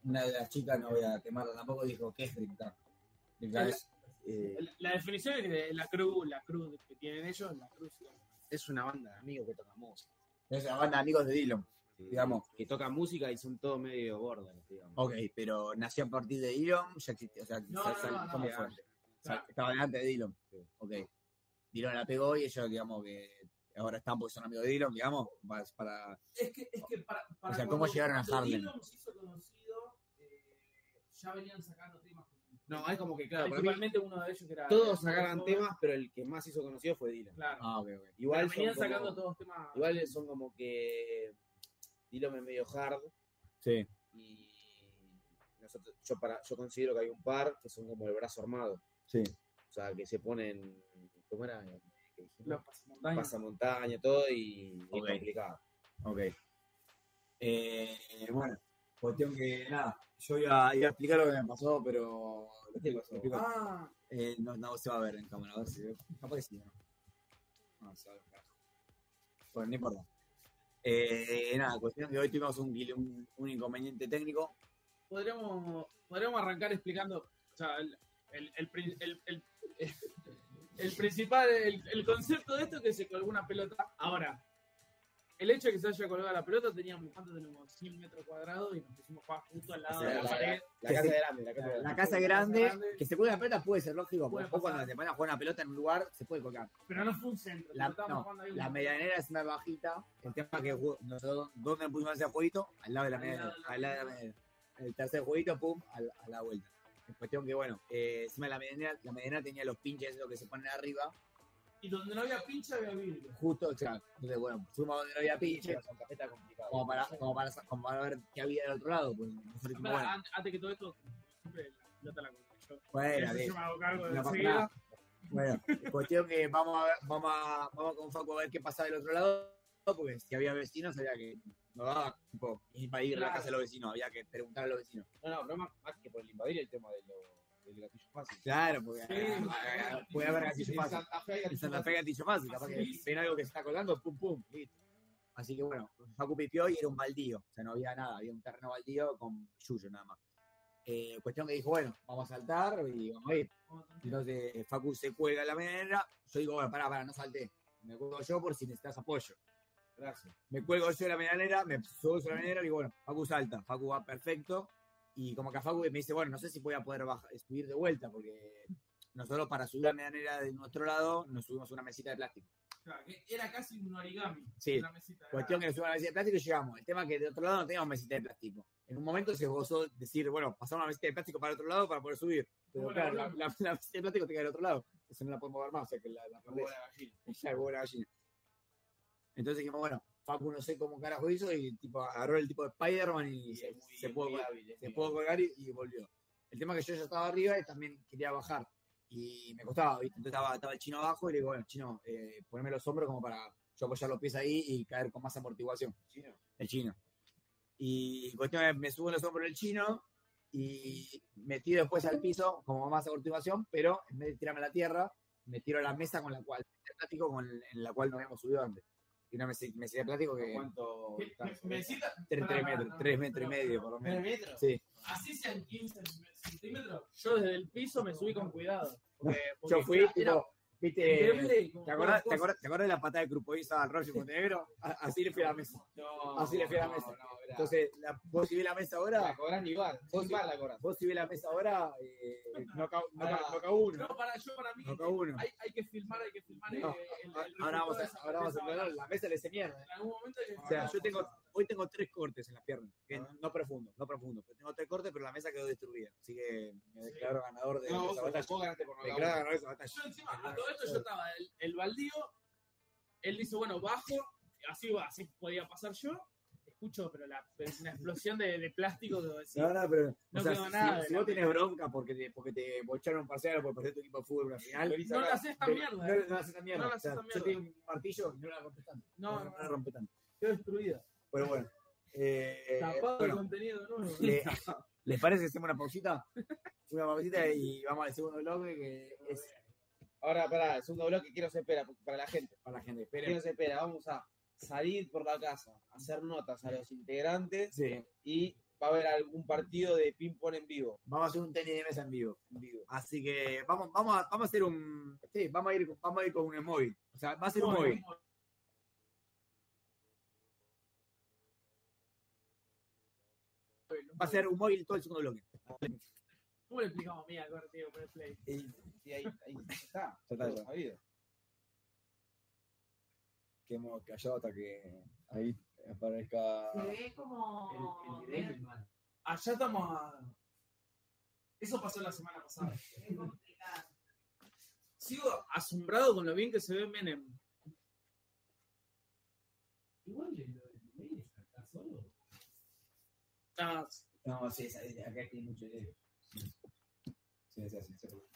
una de las chicas, no voy a quemarla tampoco, dijo, ¿qué es Dreamcast? Dreamcast es, eh, La- definición es que la cruz, la cruz que tienen ellos, la cruz. Es una banda de amigos que tocan música. es una banda de amigos de Dylan, digamos. Que tocan música y son todos medio gordos, digamos. Ok, pero nació a partir de Dylan, ya existía, o sea, No, no, no, ¿cómo no, fue? estaba delante de Dylan. Ok. Dylan la pegó y ellos, digamos, que ahora están porque son amigos de Dylan, digamos, para, Es que, es que para, para O sea, ¿cómo llegaron a Harlem? Dylan se hizo conocido, eh, ya venían sacando temas. No, es como que, claro, Principalmente uno de ellos que era. todos sacaron temas, pero el que más hizo conocido fue Dylan. Claro. Ah, ok, ok. Igual Pero venían son como- sacando todos temas. Igual son como que Dylan es medio hard Sí. y nosotros, yo, para, yo considero que hay un par que son como el brazo armado. Sí. O sea, que se ponen, ¿cómo era? Los pasamontañas. Pasa montaña, todo y Ok. es complicado. Ok. Eh, bueno, cuestión que nada, yo iba, iba a explicar lo que me pasó, pero lo ¿Qué explico, pasó? Ah, Eh, no, no se va a ver en cámara, a ver si capaz que sí, ¿no? No, se va a ver, carajo. Bueno, no importa. Eh, nada, cuestión que hoy tuvimos un, un, un inconveniente técnico. podríamos, podríamos arrancar explicando. O sea, el, el, el, el, el- el principal, el, el concepto de esto es que se colgó una pelota. Ahora, el hecho de que se haya colgado la pelota, teníamos, ¿cuánto tenemos? 100 metros cuadrados y nos pusimos a jugar justo al lado O sea, de la la, pared. la casa es grande, la casa es La grande. casa grande, grande. que se cuelga la pelota puede ser lógico, Puede porque vos cuando te pones a jugar una pelota en un lugar, se puede colgar. Pero no fue un centro. La, no, la medianera es una bajita. El tema que nosotros, ¿dónde pusimos ese jueguito? Al lado de la Al medianera. la Al lado de la medianera. El tercer jueguito, pum, al- a, la vuelta. En cuestión que, bueno, eh, encima de la medianera, la medianera tenía los pinches esos que se ponen arriba, Y donde no había pincha, había vidrio. justo, o sea, entonces, bueno, fuimos donde no había complicadas. como para, como para, como para ver qué había del otro lado. Pues Espera, bueno, an- antes que todo esto, siempre la pelota la yo. bueno, bien. yo me hago cargo de No pasa enseguida. nada. Bueno, cuestión que vamos a ver, vamos a, vamos con Facu a ver qué pasaba del otro lado, porque si había vecinos había que no daba tipo invadir la Claro. casa de los vecinos, había que preguntar a los vecinos. No, no, no más, más que por el invadir el tema de lo, del gatillo fácil. Claro, porque Sí, puede haber gatillo En fácil. Santa Fe hay En gatillo Santa Fe fácil. gatillo fácil, capaz que ven algo que se está colgando, pum pum, listo. Así que bueno, Facu pipió y era un baldío, o sea, no había nada, había un terreno baldío con yuyo nada más. Eh, cuestión que dijo, bueno, vamos a saltar y vamos a ir. Entonces Facu se cuelga en la medianera. Yo digo, bueno, pará, pará, no salté. Me cuelgo yo por si necesitas apoyo. Gracias. Me cuelgo yo de la medianera, me subo sobre la medianera y digo, bueno, Facu salta. Facu va perfecto. Y como que Facu me dice, bueno, no sé si voy a poder bajar, subir de vuelta, porque nosotros para subir la medianera de nuestro lado nos subimos una mesita de plástico. Claro, que era casi un origami. Sí. Una mesita. Cuestión que nos subimos a la mesita de plástico y llegamos. El tema es que de otro lado no teníamos mesita de plástico. En un momento se gozó decir, bueno, pasar una mesita de plástico para el otro lado para poder subir. Pero la claro, la, la- la mesita de plástico te queda del otro lado. Eso no la podemos ver más, o sea que la, la. Huevo de gallina. Ya, huevo la gallina. Entonces dijimos, bueno, Facu no sé cómo carajo hizo y tipo agarró el tipo de Spider-Man y Y se, muy- se pudo, hábil, se pudo colgar y, y volvió. El tema es que yo ya estaba arriba y también quería bajar. Y me costaba, ¿viste? Entonces estaba, estaba el chino abajo y le digo, bueno, chino, eh, poneme los hombros como para yo apoyar los pies ahí y caer con más amortiguación. Chino. El chino. Y cuestión es, me subo los hombros el chino y me tiro después al piso como más amortiguación, pero en vez de tirarme a la tierra, me tiro a la mesa con la cual, el plástico con el- en la cual nos habíamos subido antes. Y una mesa, mesita de plástico que ¿Cuánto? Mesita. tres, Pará, tres pará, metros, no, tres metros y medio por lo ¿Tres menos. metros? Sí, Así sean 15 centímetros. Yo desde el piso me subí con cuidado. Porque, porque yo fui, era- tipo, viste, ¿te acordás, todas te, acordás, te acordás de la patada de Crupoiza al Roger Montenegro? Así le fui a la mesa. No, Así le fui a la no, mesa. no, mirá. Entonces, la, vos si ves la mesa la ahora, cobran igual. Vos igual la cobras. vos si ves la mesa ahora, eh, no ca- no ca- Ah. no ca uno. No, para, yo para mí No uno. hay, hay que filmar, hay que filmar eh, No, el, el, el Ahora vamos a, ahora vamos a balanza. la mesa le se mierda. En algún momento hay que O sea, yo filmar. tengo, hoy tengo tres cortes en las piernas, que no profundo, no profundo, pero tengo tres cortes, pero la mesa quedó destruida. Así que me declaro ganador de, No, vos, esa batalla. vos ganaste por ganador de esa batalla. Yo encima, esto yo estaba el, el baldío, él dice, bueno, bajo, así va, así podía pasar yo, escucho, pero la, es una explosión de, de plástico No, no, pero. No o sea, quedó si, nada si la vos tenés bronca porque te, porque te bocharon parcial o por perder tu equipo de fútbol en una final. No la haces tan mierda. No, eh. no la haces tan mierda. No la haces tan Yo mierda. tengo un martillo y no la rompes tanto. No, no, la rompe tanto. Quedó destruida. Pero bueno. Eh, Tapado bueno, contenido nuevo. le- ¿Les parece que hacemos una pausita? Una pausita y vamos al segundo bloque que es Ahora, pará, el segundo bloque quiero se espera para la gente. para la gente. Quiero Esperen. se espera. Vamos a salir por la casa, hacer notas a los integrantes Sí, y va a haber algún partido de ping-pong en vivo. vamos a hacer un tenis de mesa en vivo. En vivo. Así que vamos, vamos, a, vamos a hacer un. Sí, vamos a ir, vamos a ir con un móvil. O sea, va a ser un móvil. Va a ser un móvil todo el segundo bloque. ¿Cómo le explicamos mía al partido por el play? Y ahí, ahí está. Ya está, todo ya. sabido. que hemos callado hasta que ahí aparezca. Se ve como. El- el video. Allá estamos a... Eso pasó la semana pasada. Es complicado. Sigo asombrado con lo bien que se ve Menem. Igual lo de Milei es acá solo. Ah, No, sí, esa- acá hay mucho de. Sí, sí, sí, sí.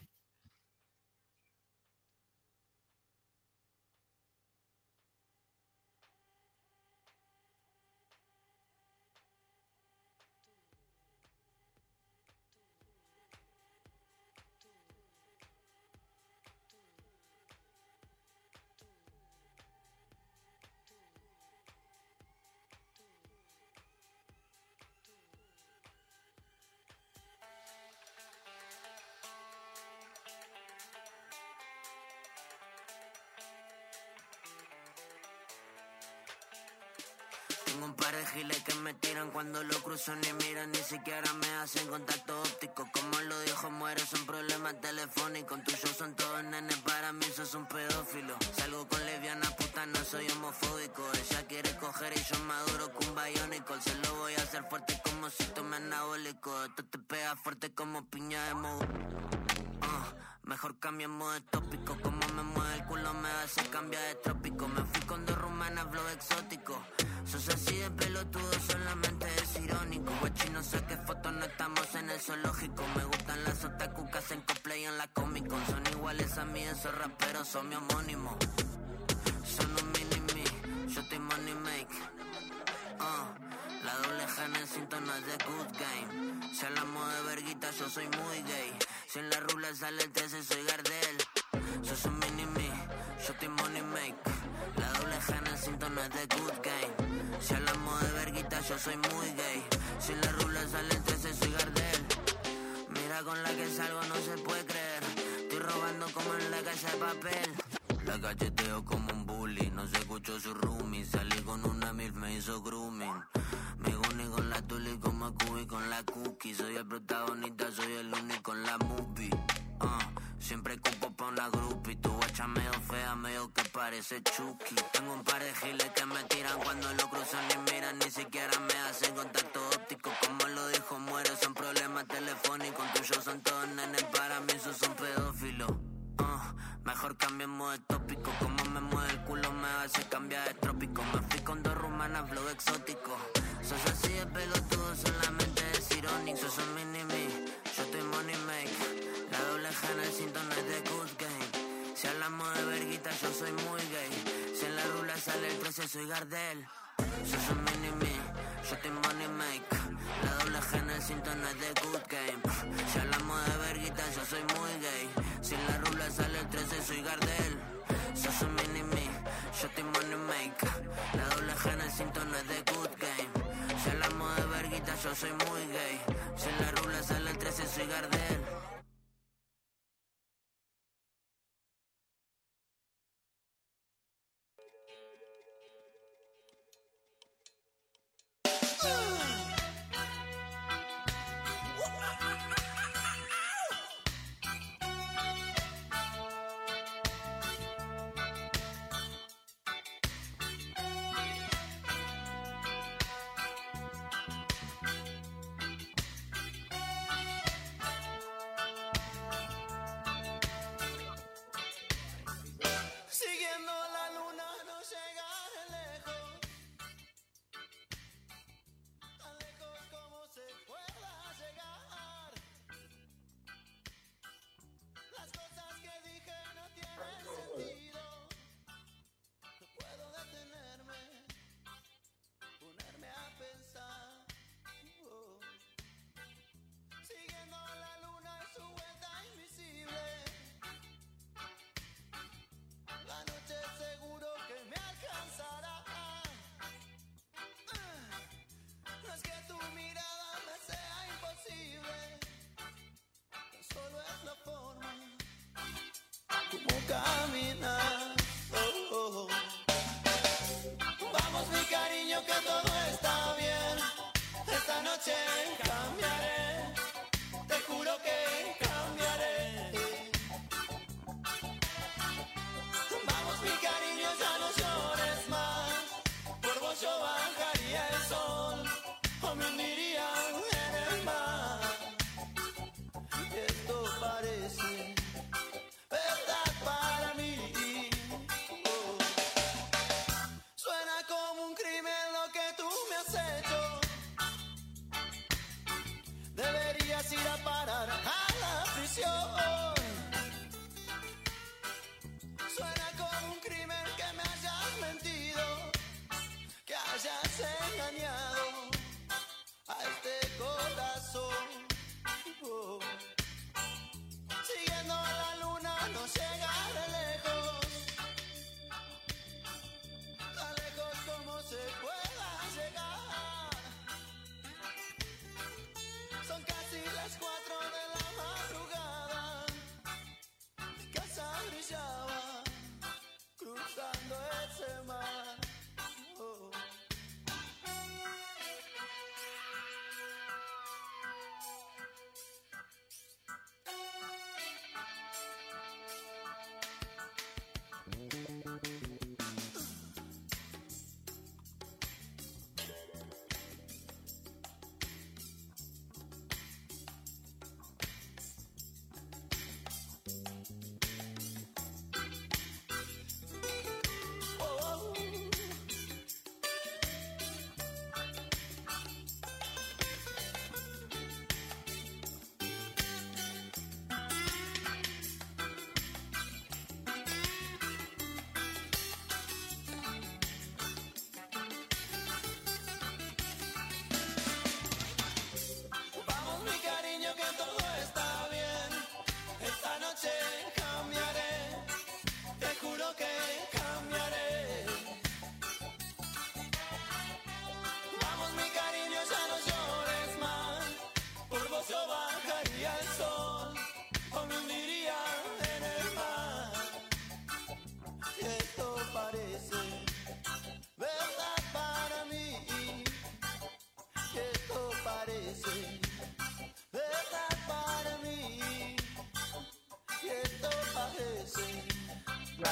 Ni miran, ni siquiera me hacen contacto óptico. Como lo dijo Muere, son problemas telefónicos. Tuyos son todos nenes, para mí sos un pedófilo. Salgo con lesbiana puta, no soy homofóbico. Ella quiere coger y yo maduro con biónico. Se lo voy a hacer fuerte como síntoma anabólico. Esto te pega fuerte como piña de moho. Ah, mejor cambiemos de tópico. Como me el culo me hace cambiar de trópico. Me fui con dos rumanas, flow exótico. Sos así de pelotudo, solamente es irónico. Guachi, no sé qué fotos no estamos en el zoológico. Me gustan las otaku que hacen cosplay en la Comic Con. Son iguales a mí, esos raperos son mi homónimo. Son un mini me, yo estoy money make. Ah, la doble en es de good game. Si hablamos de verguita, yo soy muy gay. Si en la rula sale el 13, soy Gardel. Sos un mini me, yo estoy money make. La doble G en el cinto no es de good game. Si hablamos de verguita, yo soy muy gay. Si la rula sale el 13, soy Gardel. Mira con la que salgo, no se puede creer. Estoy robando como en la casa de papel. La cacheteo como un bully, no se escuchó su roomie. Salí con una mil, me hizo grooming. Me uní con la tuli como Cubi con la cookie. Soy el protagonista, soy el único en la movie. Ah, siempre cupo pa' una groupie. Tu guacha medio fea, medio que parece Chucky. Tengo un par de giles que me tiran cuando lo cruzan ni miran. Ni siquiera me hacen contacto óptico. Como lo dijo Muere, son problemas telefónicos. Tuyos son todos nenes, para mí sos un pedófilo. Ah, mejor cambiemos de tópico. Como me mueve el culo me hace cambiar de trópico. Me fui con dos rumanas, flow exótico. Sos así de pelotudo, solamente es irónico. Sos un mini me, En el cinto no es de good game. Si hablamos de verguita, yo soy muy gay. Si en la rula sale el 13, soy Gardel. Sos un mini me, yo estoy money make. La doble G en el cinto no es de good game. Si hablamos de verguita, yo soy muy gay. Si en la rula sale el 13, soy Gardel. Sos un mini me, yo estoy money make. La doble G en el cinto no es de good game. Si hablamos de verguita, yo soy muy gay. Si en la rula sale el 13, soy Gardel.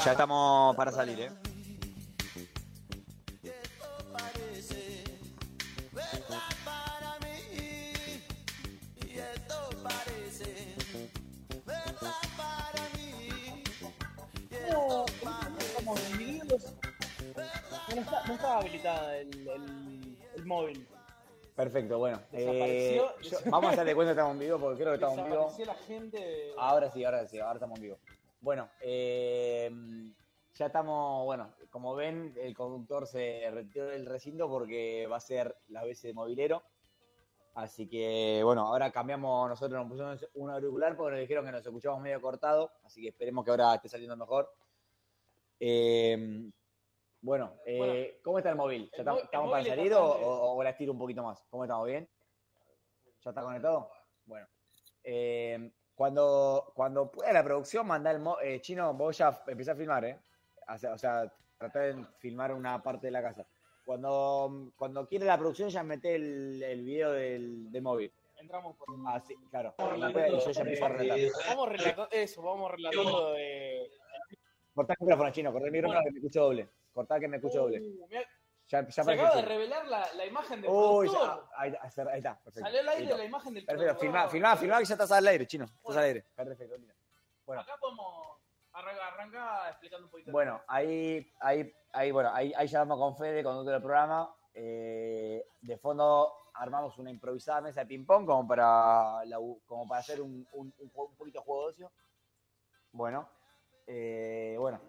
Ya estamos para salir, ¿eh? divididos. No, está- no estaba habilitada el, el, el móvil. Perfecto, bueno. Desapareció. eh, yo- vamos a hacerle cuenta que estamos en vivo porque creo que estamos en vivo. La gente. de- Ahora sí, ahora sí, ahora estamos en vivo. Bueno, eh, ya estamos, bueno, como ven, el conductor se retiró del recinto porque va a ser la vez de movilero. Así que, bueno, ahora cambiamos, nosotros nos pusimos un auricular porque nos dijeron que nos escuchamos medio cortado, así que esperemos que ahora esté saliendo mejor. Eh, bueno, eh, Bueno, ¿cómo está el móvil? ¿Ya el estamos, el para salir o, o- o la estiro un poquito más? ¿Cómo estamos? ¿Bien? ¿Ya está conectado? Bueno. Eh, cuando, cuando pueda la producción, manda el mo- eh, chino, vos ya empecé a filmar, ¿eh? O sea, o sea, tratar de filmar una parte de la casa. Cuando, cuando quiere la producción, ya mete el, el video del, del móvil. Entramos por. Así, claro. Vamos Y yo ya empiezo a relatar. Vamos relatando eso, vamos relatando de. Cortá el micrófono, chino, cortá el micrófono que me escucho doble. Cortá que me escucho doble. Uh, mirá, Ya, ya se acaba de revelar la, la imagen del Uy, productor. ya, ahí, ahí está, perfecto. Salió al aire Listo. la imagen del Perfecto, productor. filmá, filmá, filmá que ya estás al aire, chino. Estás al aire. Perfecto. Bueno. Acá podemos arrancar, arrancar explicando un poquito. Bueno, ahí, ahí, ahí, bueno, ahí, ahí ya vamos con Fede, conductor del programa. Eh, de fondo armamos una improvisada mesa de ping-pong como para, la- como para hacer un, un, un poquito de juego de ocio. Bueno, eh, bueno,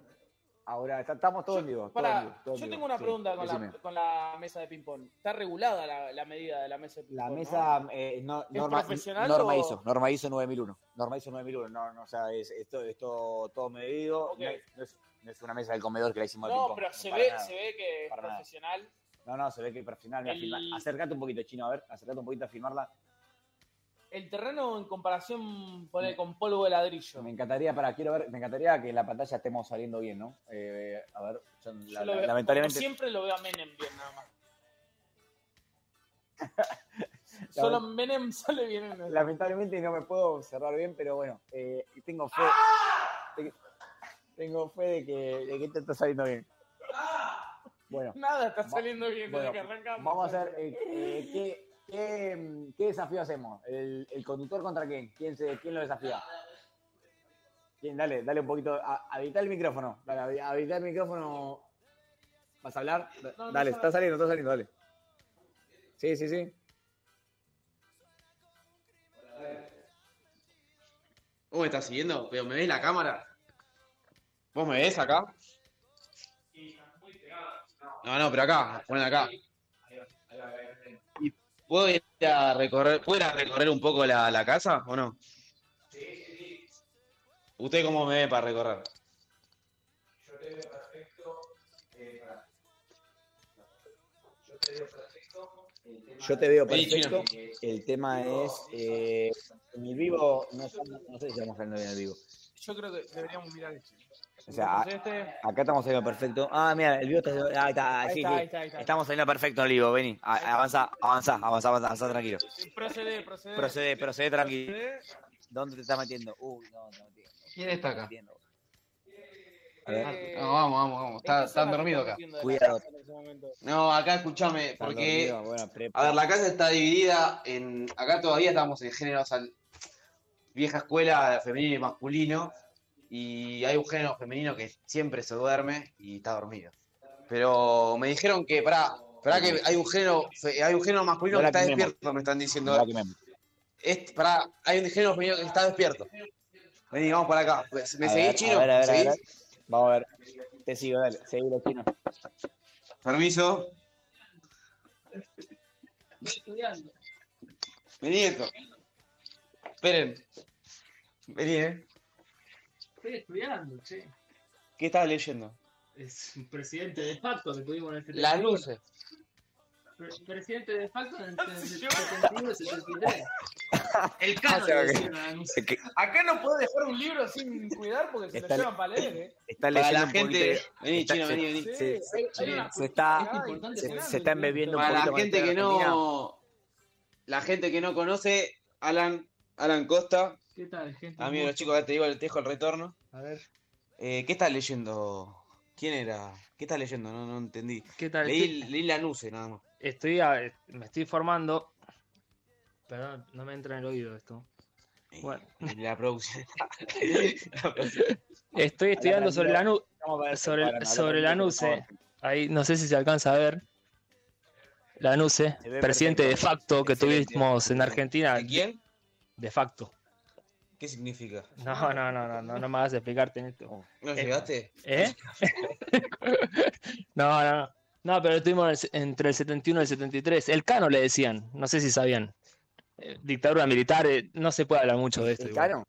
ahora estamos todos en vivo. todos Pará, en vivo, todos en yo tengo una Sí, pregunta con la, con la mesa de ping-pong. ¿Está regulada la, la medida de la mesa de ping-pong? La ¿no? mesa eh, no, ¿Es norma, profesional norma o- ISO, norma ISO 9001. Norma ISO 9001, no, no, o sea, es, esto, esto todo medido. Ok. No, es, no es- no es una mesa del comedor que la hicimos de No, ping-pong, pero se ve, nada. se ve que es para nada. profesional. No, no, se ve que es profesional. El- Acércate un poquito, chino, a ver, acércate un poquito a filmarla. El terreno en comparación pone con polvo de ladrillo. Me encantaría, para, quiero ver, me encantaría que en la pantalla estemos saliendo bien, ¿no? Eh, a ver, yo, Yo la- lo la- veo- lamentablemente. siempre lo veo a Menem bien, nada más. Solo Menem sale bien en el... Lamentablemente no me puedo cerrar bien, pero bueno, eh, tengo fe. te- Tengo fe de que, de que esto está saliendo bien. Bueno, Nada está saliendo bien bueno, desde que arrancamos. vamos a hacer. eh, eh, ¿qué, desafío hacemos? ¿El, el conductor contra quién? ¿Quién, se, ¿Quién lo desafía? ¿Quién? Dale, dale un poquito. A, habilita el micrófono. Dale, habi- habilita el micrófono. ¿Vas a hablar? No, dale, está saliendo, está saliendo, dale. Sí, sí, sí. ¿Vos me estás siguiendo? ¿Pero me ves la cámara? ¿Vos me ves acá? No, no, pero acá, ponen acá. ¿Y puedo ir a recorrer, ¿puedo ir a recorrer un poco la, la casa o no? ¿Usted cómo me ve para recorrer? Yo te veo perfecto. eh, Yo te veo perfecto. Yo te veo perfecto. El tema es. Eh, en el vivo, no, sé si estamos saliendo bien en el vivo. Yo creo que deberíamos mirar este. O sea, a- Este- acá estamos saliendo perfecto. Ah, mira, el vivo está. Ahí está, Ahí sí, está, sí. ahí está, ahí está. Estamos saliendo perfecto en el vivo, vení. A- Avanza, avanza, avanza, avanza, avanza, tranquilo. Procede, procede. Procede, procede tranquilo. Procede. ¿Dónde te estás metiendo? Uy, no, te metiendo. ¿Quién está acá? Metiendo. A ver. No, vamos, vamos, vamos. Está, están dormidos acá. Cuidado. No, acá escúchame, porque. A ver, la casa está dividida en. Acá todavía estamos en géneros al. Vieja escuela, femenino y masculino. Y hay un género femenino que siempre se duerme y está dormido. Pero me dijeron que, pará, pará que hay un género, hay un género masculino No que está despierto, me están diciendo. Es, pará, hay un género femenino que está despierto. Vení, vamos para acá. ¿Me A seguís, ver, chino? A ver, a ¿Me ver, a ver. seguís? Vamos a ver. Te sigo, dale. Seguilo, chino. Permiso. Estudiando. Vení, esto. Esperen. Vení, eh. Estoy estudiando, che. ¿Qué estás leyendo? Es un presidente de facto que tuvimos en el 71. Las luces. Pre- presidente de facto en el 71 y 73. El cano O sea le que- decían a Nusa. Es que Acá no puedo dejar un libro sin cuidar porque se Está- lo llevan para leer, ¿eh? está Para leyendo la gente. Vení, chino, se- vení, vení. Sí, se- está, se, se está embebiendo un Para poquito la con gente que no. La gente que no conoce, Alan, Alan Costa, ¿Qué tal, gente? amigo los chicos, te digo, te dejo el retorno. A ver. Eh, ¿Qué estás leyendo? ¿Quién era? ¿Qué estás leyendo? No, no entendí. ¿Qué tal? Leí, leí la nuce nada más. Estoy, a- me estoy informando. Perdón, no me entra en el oído esto. Eh, Bueno. La producción. Estoy estudiando sobre la, nu- Vamos a ver, sobre, sobre la NUCE. Ahí no sé si se alcanza a ver. La NUCE, presidente de facto que Excelente. tuvimos en Argentina. ¿De quién? De facto. ¿Qué significa? No, no, no, no, no, no me hagas explicarte en esto. ¿No Eh, llegaste? ¿Eh? no, no, no. No, pero estuvimos entre el 71 y el 73. El Cano le decían, no sé si sabían. Eh, dictadura militar, eh, no se puede hablar mucho de esto. ¿El igual. Cano?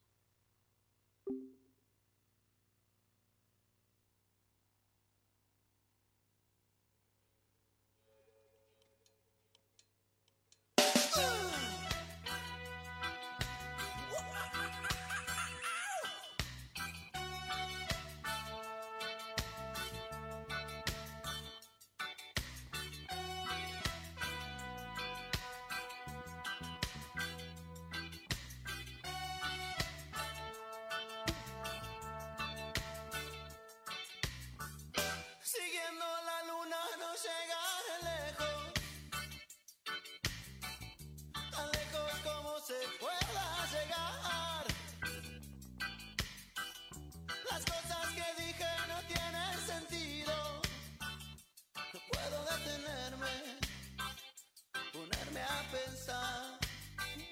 A.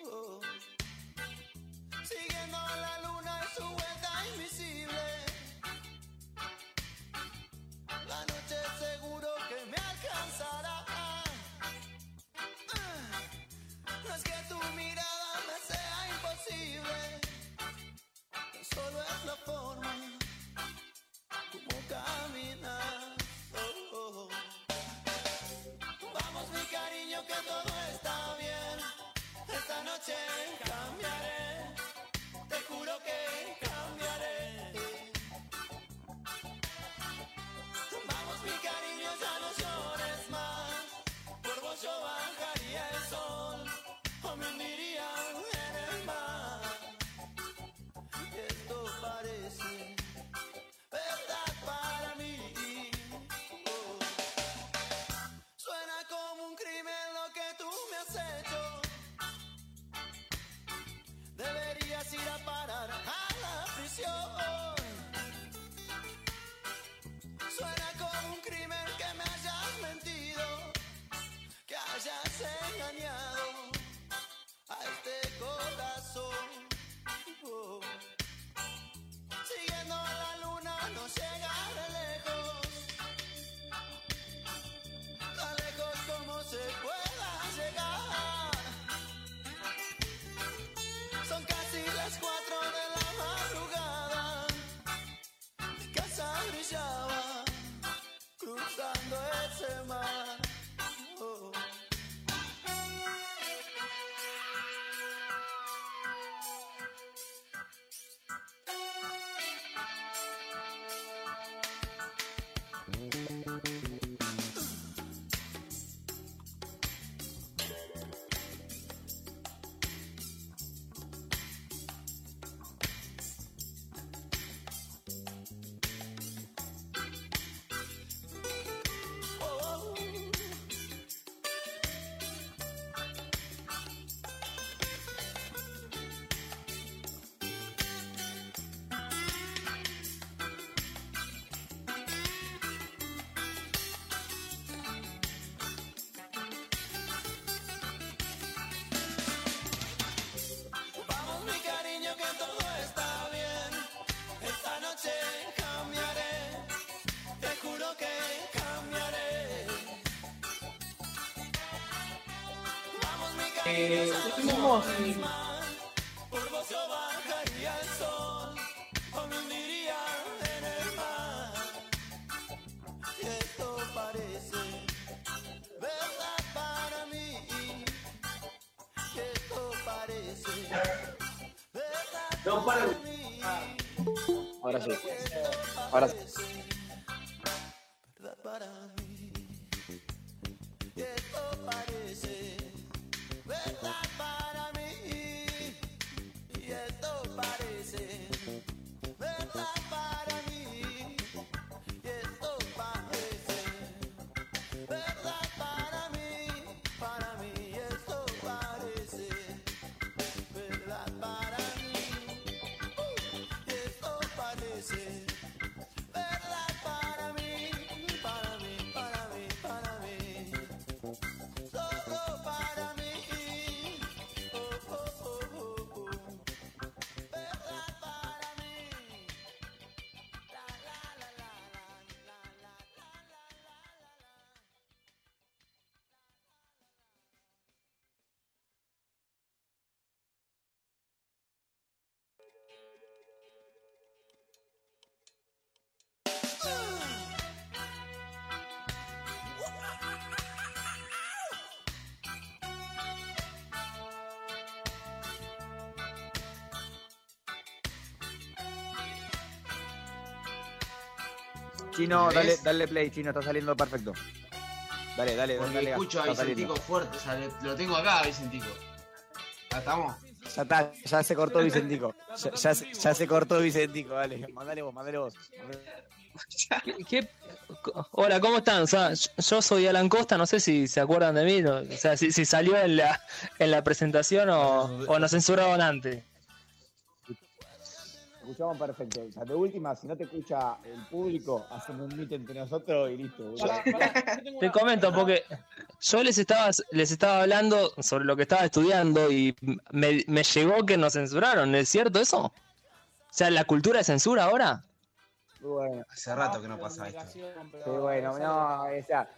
Oh. Siguiendo la luna en su vuelta invisible. La noche seguro que me alcanzará. Ah, No es que tu mirada me sea imposible, solo es la forma noche cambiaré, te juro que verdad no, para. Ahora sí. Ahora sí. Chino, ¿Me dale, dale play, Chino, está saliendo perfecto. Dale, dale, Porque dale. escucho a. Vicentico fuerte, o sea, lo- tengo acá, Vicentico. ¿Ya estamos? Ya está, ya se cortó Vicentico. Ya, ya se- ya se cortó Vicentico, dale. Mandale vos, mandale vos. ¿Qué- qué- co- Hola, ¿cómo están? O sea, yo- yo soy Alan Costa, no sé si se acuerdan de mí, no- o sea, si, si salió en la, en la presentación o, o nos censuraron antes. Escuchamos perfecto. O sea, de última, si no te escucha el público, hacemos un meet entre nosotros y listo. Te una- comento, porque yo les estaba, les estaba hablando sobre lo que estaba estudiando y me, me llegó que nos censuraron, ¿es cierto eso? O sea, ¿la cultura de censura ahora? Bueno. Hace rato que no pasa esto. comunicación, pero Sí, bueno, no, o sea,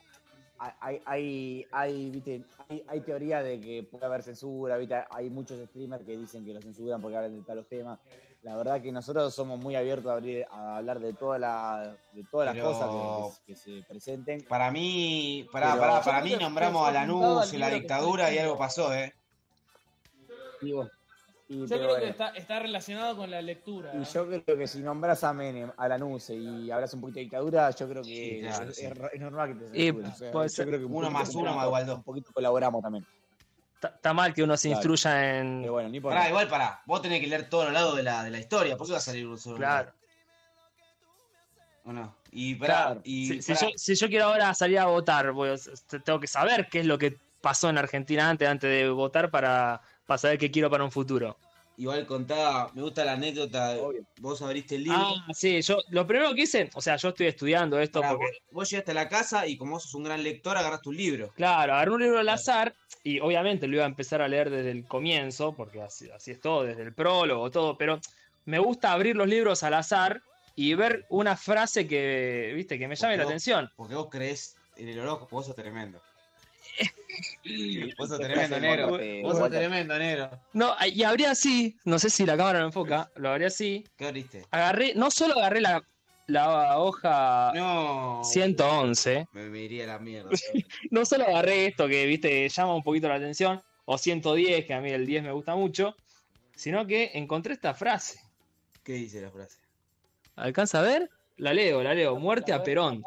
hay, hay, hay, viste, hay, hay teoría de que puede haber censura, viste, hay muchos streamers que dicen que lo censuran porque hablan de talos temas. La verdad que nosotros somos muy abiertos a, abrir- a hablar de, toda la, de todas las Pero- cosas que, que se presenten. Para mí, Yo para creo mí nombramos a Lanús y la dictadura y algo pasó, ¿eh? Y, vos- y, Yo creo que está, está relacionado con la lectura. y yo creo que si nombras a Menem, a Lanuse y hablas un poquito de dictadura, yo creo que Sí, claro, es, sí. es- es normal que te Y. O sea, puede yo ser. creo que un Uno más uno más igual dos. Un poquito colaboramos también. Está mal que uno se Claro. instruya en... Pero bueno, ni por Pará, igual pará. Vos tenés que leer todos los lados de la, de la historia, por eso va a salir un solo. Claro. ¿O no? Y pará, Claro. y Si, yo, si yo quiero ahora salir a votar, voy a- tengo que saber qué es lo que pasó en Argentina antes, antes de votar para, para saber qué quiero para un futuro. Igual contá, me gusta la anécdota. Obvio. Vos abriste el libro. Ah, sí, yo lo primero que hice, o sea, yo estoy estudiando esto porque, vos, vos llegaste a la casa y como vos sos un gran lector, agarraste un libro. claro, agarré un libro al azar y obviamente lo iba a empezar a leer desde el comienzo, porque así, así es todo, desde el prólogo, todo, pero me gusta abrir los libros al azar y ver una frase que, viste, que me llame la vos- atención. Porque vos creés en el horóscopo, vos sos tremendo. Vos sos tremendo, negro. morte, Vos sos tremendo, negro. No, y abrí así, no sé si la cámara me enfoca, lo abrí así, ¿Qué abriste? agarré, no solo agarré la, la hoja No. 111, Me, me iría a la mierda. no solo agarré esto que, viste, llama un poquito la atención, o 110, que a mí el 10 me gusta mucho, sino que encontré esta frase. ¿Qué dice la frase? ¿Alcanza a ver? La leo, la leo. Muerte a Perón.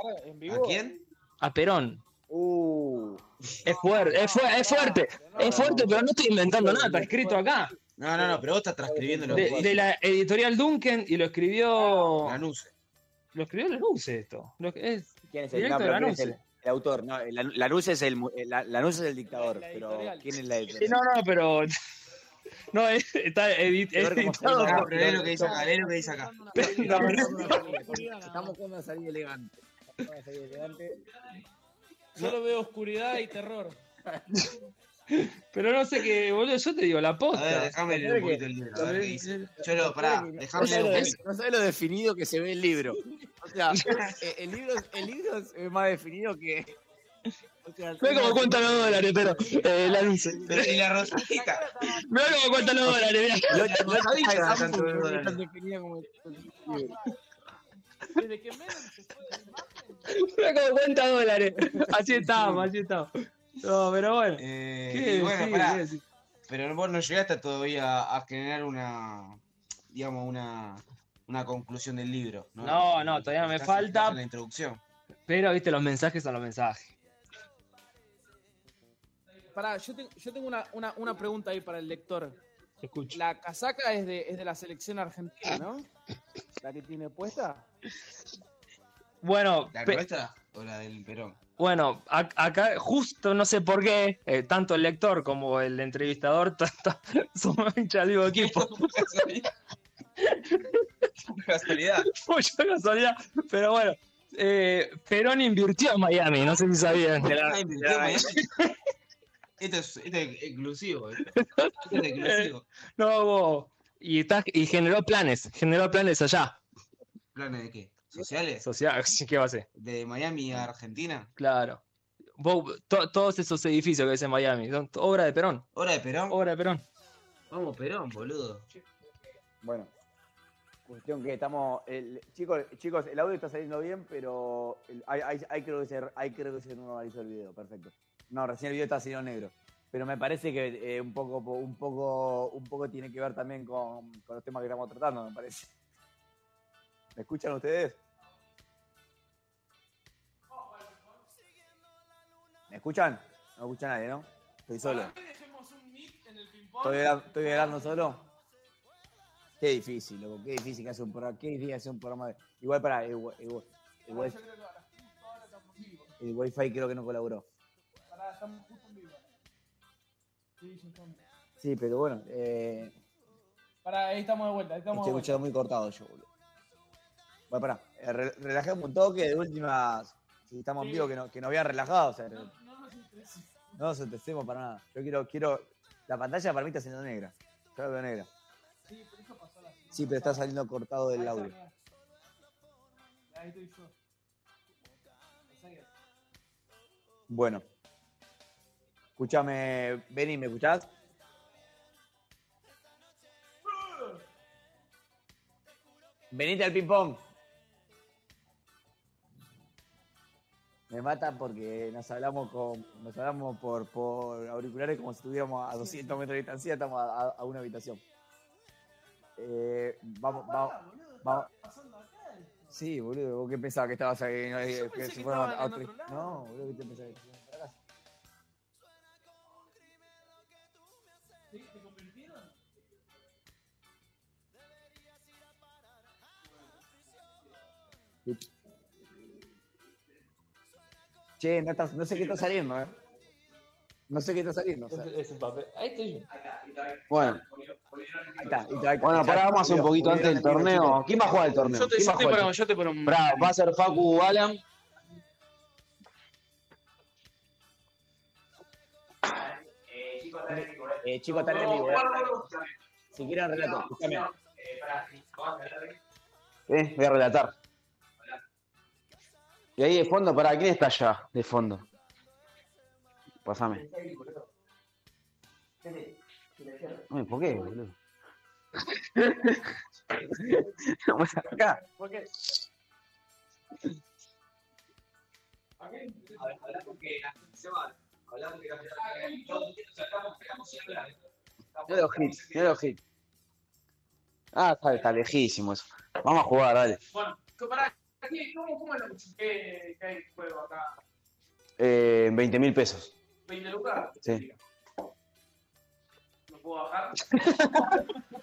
¿A quién? A Perón. Uh, Es fuerte, es, fu- es fuerte, es fuerte, pero no estoy inventando nada, está escrito acá. No, no, no, pero vos estás transcribiendo lo que De, de la editorial Duncan y lo escribió. Lanuse. Lo escribió Lanús esto. Lo que es, ¿Quién es el, no, de pero ¿quién es Lanuse. el, el autor? No, Lanús es el, el- la- Lanús es el dictador, La pero. ¿quién es la Sí, editorial? no, no, pero. No, es- está edit- editado. Ah, pero lee lo que dice acá, lee lo que dice acá. No, no, no, no, Estamos jugando a salir elegante. Estamos a salir elegante. Solo veo oscuridad y terror. Pero no sé qué, boludo, yo te digo la A ver, posta. déjame leer un poquito el libro, a ver qué dice. Cholo, pará, No déjame leer sabes un lo, poquito. no sabes lo definido que se ve el libro. O sea, eh, el libro, el libro es más definido que, Ve cómo cuentan los dólares, pero eh, el anuncio. Y la rosita. Ve cómo cuentan los dólares, mirá. No sabía que era tanto de dólares. Desde que menos se Ve cómo cuenta dólares. Así estamos, así estamos. No, pero bueno. Eh, ¿Qué bueno, decir? pará. ¿Qué decir? Pero vos no llegaste todavía a generar una, digamos, una, una conclusión del libro. No, No, no, todavía me falta. la introducción. Pero, viste, los mensajes son los mensajes. Pará, yo, tengo- yo tengo una, una, una pregunta ahí para el lector. Te escucho. La casaca es de, es de la selección argentina, ¿no? La que tiene puesta. Bueno, ¿La nuestra o la del Perón? bueno, ac- acá justo no sé por qué, eh, tanto el lector como el entrevistador somos hinchas del mismo equipo. Casualidad. Mucha casualidad, pero bueno. eh, Perón invirtió en Miami, no sé si sabían. la- la- Miami. Esto es, esto es exclusivo. Esto es exclusivo. No, vos. Y, está, y generó planes, generó planes allá. ¿Planes de qué? ¿Sociales? Social, ¿qué va a ser? ¿De Miami a Argentina? Claro. Vos, to- todos esos edificios que ves en Miami, son obra de Perón. ¿Hora de Perón? Obra de Perón. Vamos, Perón, boludo. Bueno, cuestión que estamos. el- chicos, chicos, el audio está saliendo bien, pero el- hay, hay, hay creo que se, hay creo que se normalizó el video, perfecto. No, recién el video está saliendo negro. Pero me parece que eh, un poco, un poco, un poco tiene que ver también con, con los temas que estamos tratando, me parece. ¿Me escuchan ustedes? ¿Me escuchan? No me escucha nadie, ¿no? Estoy solo. ¿Estoy, estoy solo? Qué difícil, loco. Qué difícil que hace un programa. Qué difícil hacer un programa de. Igual para. Igual, igual, igual- el wifi creo que no colaboró. Pará, estamos justo en vivo. Sí, pero bueno. Eh, Pará, ahí estamos de vuelta, ahí estamos estoy de vuelta. escuchando muy cortado yo, boludo. Bueno, pará. eh, re- relajemos un toque. De última. Si estamos en vivo, que, no, que nos habían relajado. O sea, No, no, no nos interesa. nos entendemos para nada. Yo quiero. quiero la pantalla para mí está siendo negra. Yo la veo negra. Sí, pero eso pasó la semana Sí, pero está saliendo cortado del audio. Ahí estoy yo. Bueno. Escúchame, Benny, ¿me escuchás? Venite al ping-pong. Me matan porque nos hablamos con nos hablamos por, por auriculares como si estuviéramos a 200 metros de distancia, estamos a, a- a una habitación. Eh, vamos, vamos, vamos. Sí, boludo, ¿vos qué pensabas que estabas ahí? No, Yo que se que fueron estaban a en otro- lado. No, boludo, ¿qué te pensabas? que? ¿Sí? ¿Te convirtieron? Che, no, estás- no sé qué está saliendo, ¿eh? No sé qué está saliendo. o sea. Ahí estoy yo. Bueno, Ahí está, está, está. bueno, pará, vamos a hacer un poquito antes del torneo. ¿Quién va a jugar el torneo? Yo te, ¿Quién yo yo te un. Pará, va a ser Facu Alan. Eh, chicos, están en vivo, ¿eh? Si quieren relato, escúchame. Eh, voy a relatar. Y ahí de fondo, ¿para quién está allá? De fondo. Pásame. ¿Por qué, boludo? no me saca acá. ¿Por qué? Mira los hits, mira los hits. Ah, está, está lejísimo eso. Vamos a jugar, dale. Bueno, que pará, ¿qué- ¿cómo, cómo es la ¿Qué, qué hay en juego acá? Eh, 20 mil pesos. ¿20 lucas? Sí. ¿No puedo bajar?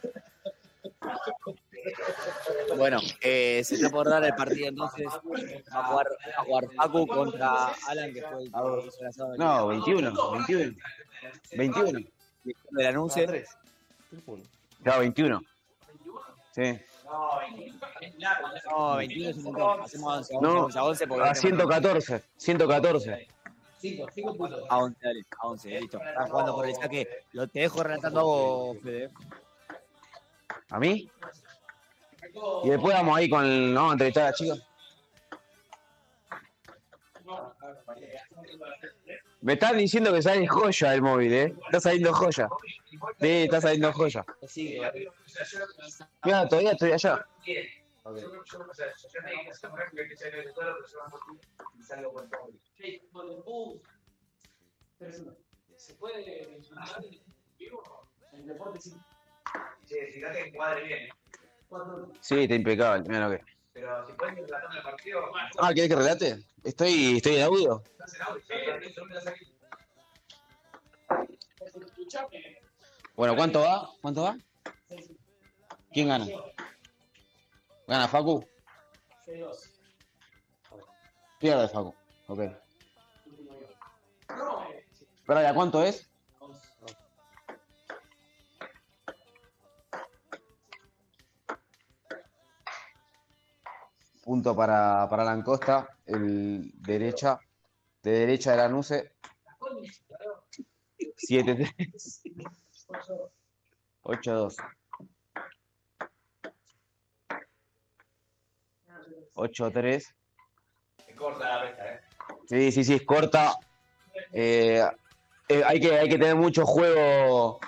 Bueno, eh, se está por dar el partido entonces. Va a jugar, va a jugar Facu contra Alan, que fue el que hizo el asado. No, 21, 21. 21. del anuncio. Claro, 21. Sí. No, 21 es un montón. Hacemos 11, No, 11, a 11 porque a 114. 114. A 11, dale, a 11, listo. Estás jugando por el saque. Lo te dejo relatando a vos, Fede. ¿A mí? Y después vamos ahí con a entrevistar a la chica. Me están diciendo que sale joya el móvil, ¿eh? Está saliendo joya. Sí, está saliendo joya. Mira, todavía estoy allá. Sí. Sí. Sí, está impecable. Mira. Pero si puedes relatando el partido. Ah, ¿querés que relate? Estoy, estoy en en audio, sí. Bueno, ¿cuánto va? ¿Cuánto va? ¿Quién gana? ¿Gana Facu? C2. Pierde Facu. Ok. Espera, ¿ya cuánto es? Punto para, para Lancosta, el derecha, de derecha de la Nuce, 7-3, 8-2. 8-3. Se corta la resta, ¿eh? Sí, sí, sí, es corta. Eh, eh, hay, que, hay que tener mucho juego,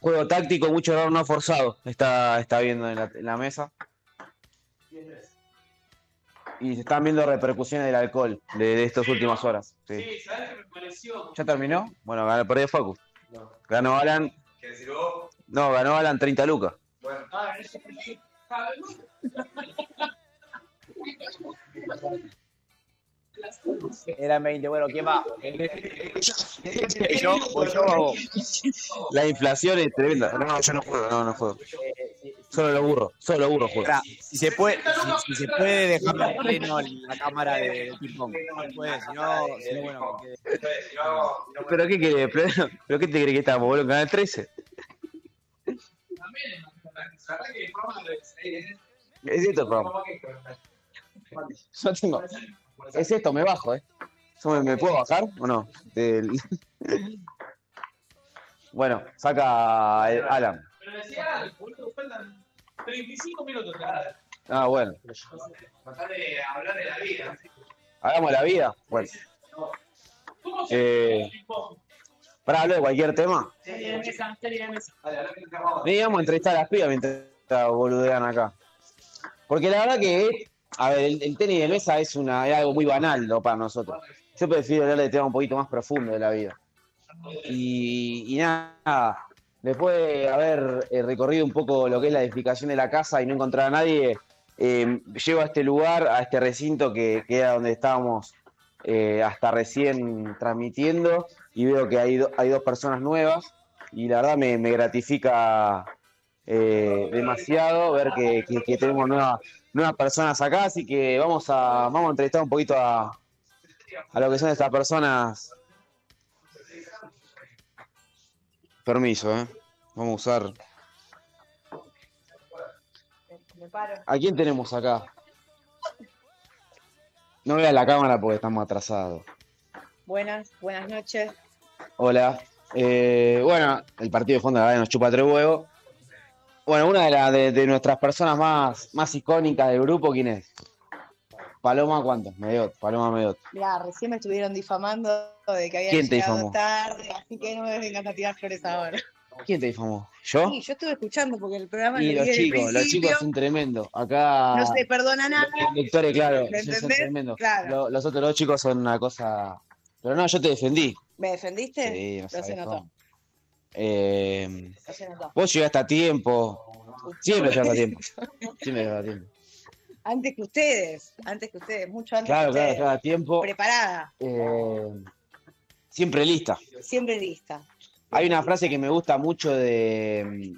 juego táctico, mucho error no forzado. Está, está viendo en la, en la mesa. Y se están viendo repercusiones del alcohol de, de estas últimas horas. Sí. Sí, ¿sabes qué me pareció? ¿Ya terminó? Bueno, ganó, perdió Facu. Ganó Alan. ¿Qué decir vos? No, ganó Alan 30 lucas. Bueno. Ah, eso Eran 20, bueno, ¿quién va? yo, yo, La inflación es tremenda. No, yo no juego, no, no juego. Solo lo burro, solo lo burro juego. Si se puede, si, si se puede dejar en pleno la cámara de, del ping pong. Se puede, si no, si no, bueno, que. ¿Pero qué querés? ¿Pero, ¿Pero qué te crees que estamos, boludo? En Canal 13. Es esto el programa. Yo tengo. Es esto, me bajo, ¿eh? Yo me, me puedo bajar o no? Del- bueno, saca el Alan. Pero decía, boludo, faltan 35 minutos. Ah, bueno. Tratar de hablar de la vida. Hagamos la vida. Bueno. ¿Cómo se Eh, para hablar de cualquier tema. A entrevistar a las pibas mientras boludean acá. Porque la verdad que, a ver, el, tenis de mesa es, una, es algo muy banal ¿no? para nosotros. Yo prefiero hablar de temas un poquito más profundos de la vida. Y, y nada, después de haber eh, recorrido un poco lo que es la edificación de la casa y no encontrar a nadie, eh, llego a este lugar, a este recinto que, era donde estábamos eh, hasta recién transmitiendo y veo que hay, do- hay dos personas nuevas y la verdad me, me gratifica eh, demasiado ver que, que- que tenemos nuevas, nuevas personas acá, así que vamos a, vamos a entrevistar un poquito a, a lo que son estas personas. Permiso, ¿eh? Vamos a usar. Me paro. ¿A quién tenemos acá? No veas la cámara porque estamos atrasados. Buenas, buenas noches. Hola. Eh, bueno, el partido de fondo de la nos chupa tres huevos. Bueno, una de, la- de, de nuestras personas más, más icónicas del grupo, ¿quién es? Paloma, ¿cuánto? Mediot, Paloma Mediot. Mirá, recién me estuvieron difamando de que había ¿Quién te llegado tarde, así que no me vengan a tirar flores ahora. ¿Quién te difamó? ¿yo? Sí, yo estuve escuchando porque el programa Y lo los chicos, los chicos son tremendos. Acá. no se perdona nada. los lectores, claro, ¿Me sí, son tremendos. Claro. Lo- los otros dos chicos son una cosa. Pero no, yo te defendí. ¿Me defendiste? Sí, no se notó. Eh, vos llegaste a tiempo. Siempre llegaste a tiempo. Siempre llegaste a tiempo. Antes que ustedes, antes que ustedes, mucho antes Claro, que claro, llegaste a tiempo. Preparada, Eh, siempre lista. siempre lista. Hay una frase que me gusta mucho de.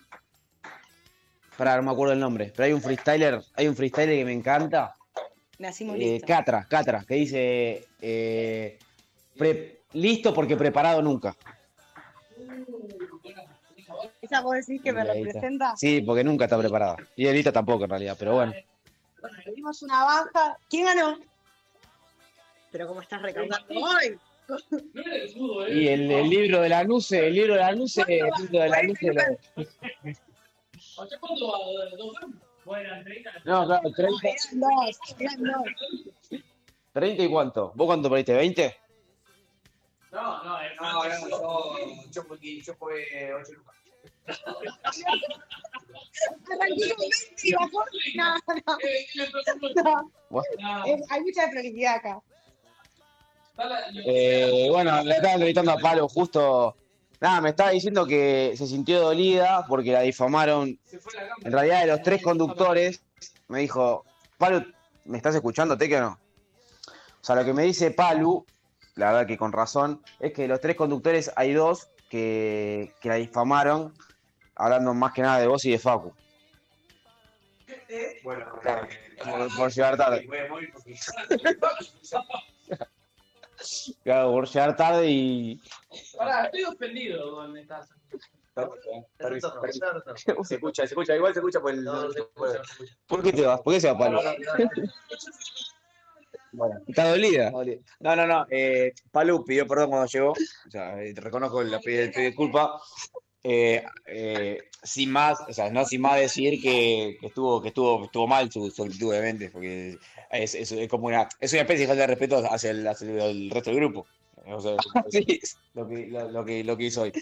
Pará, no me acuerdo el nombre. Pero hay un freestyler, hay un freestyler que me encanta. Nacimos Eh. Catra, Catra, que dice eh, pre- listo porque preparado nunca. ¿Esa vos decís que me Y representa? Sí, porque nunca está preparada. Y Elita tampoco en realidad, pero bueno. Bueno, le dimos una baja. ¿Quién ganó? Pero como estás recaudando hoy. ¿eh? Y el, el libro de la Nuce, el libro de la Nuce, el libro de la. ¿Dos años? Bueno, 30. No, claro, 30, Eran dos, eran dos. 30 y cuánto. ¿Vos cuánto perdiste? ¿20? No, no, yo, yo, fui- yo jugué 8 lucas. Arranqué con 20 y bajó. No, no. No. Es- hay mucha prioridad acá. Eh, bueno, le estaba entrevistando a Palo justo. Nada, me estaba diciendo que se sintió dolida porque la difamaron. En realidad, de los tres conductores, me dijo, Palo, ¿me estás escuchando, Teque o no? O sea, lo que me dice Palu, la verdad que con razón, es que de los tres conductores hay dos que, que la difamaron, hablando más que nada de vos y de Facu. Bueno, Por, por llegar tarde. voy a morir porque- Claro, por llegar tarde y. Pará, estoy ofendido con esta. Se escucha, se escucha, igual se escucha por el. ¿Por qué te vas? ¿Por qué se va Palo? ¿Está dolida? No, no, no. Eh, Palu pidió perdón cuando llegó. O sea, eh, reconozco la disculpa. Eh, eh, sin más, o sea, no sin más decir que, que estuvo, que estuvo, estuvo mal su, su actitud, obviamente, porque es, es, es como una, es una especie de falta de respeto hacia el, hacia el resto del grupo. O sea, lo, que, lo, lo que, lo que hizo hoy.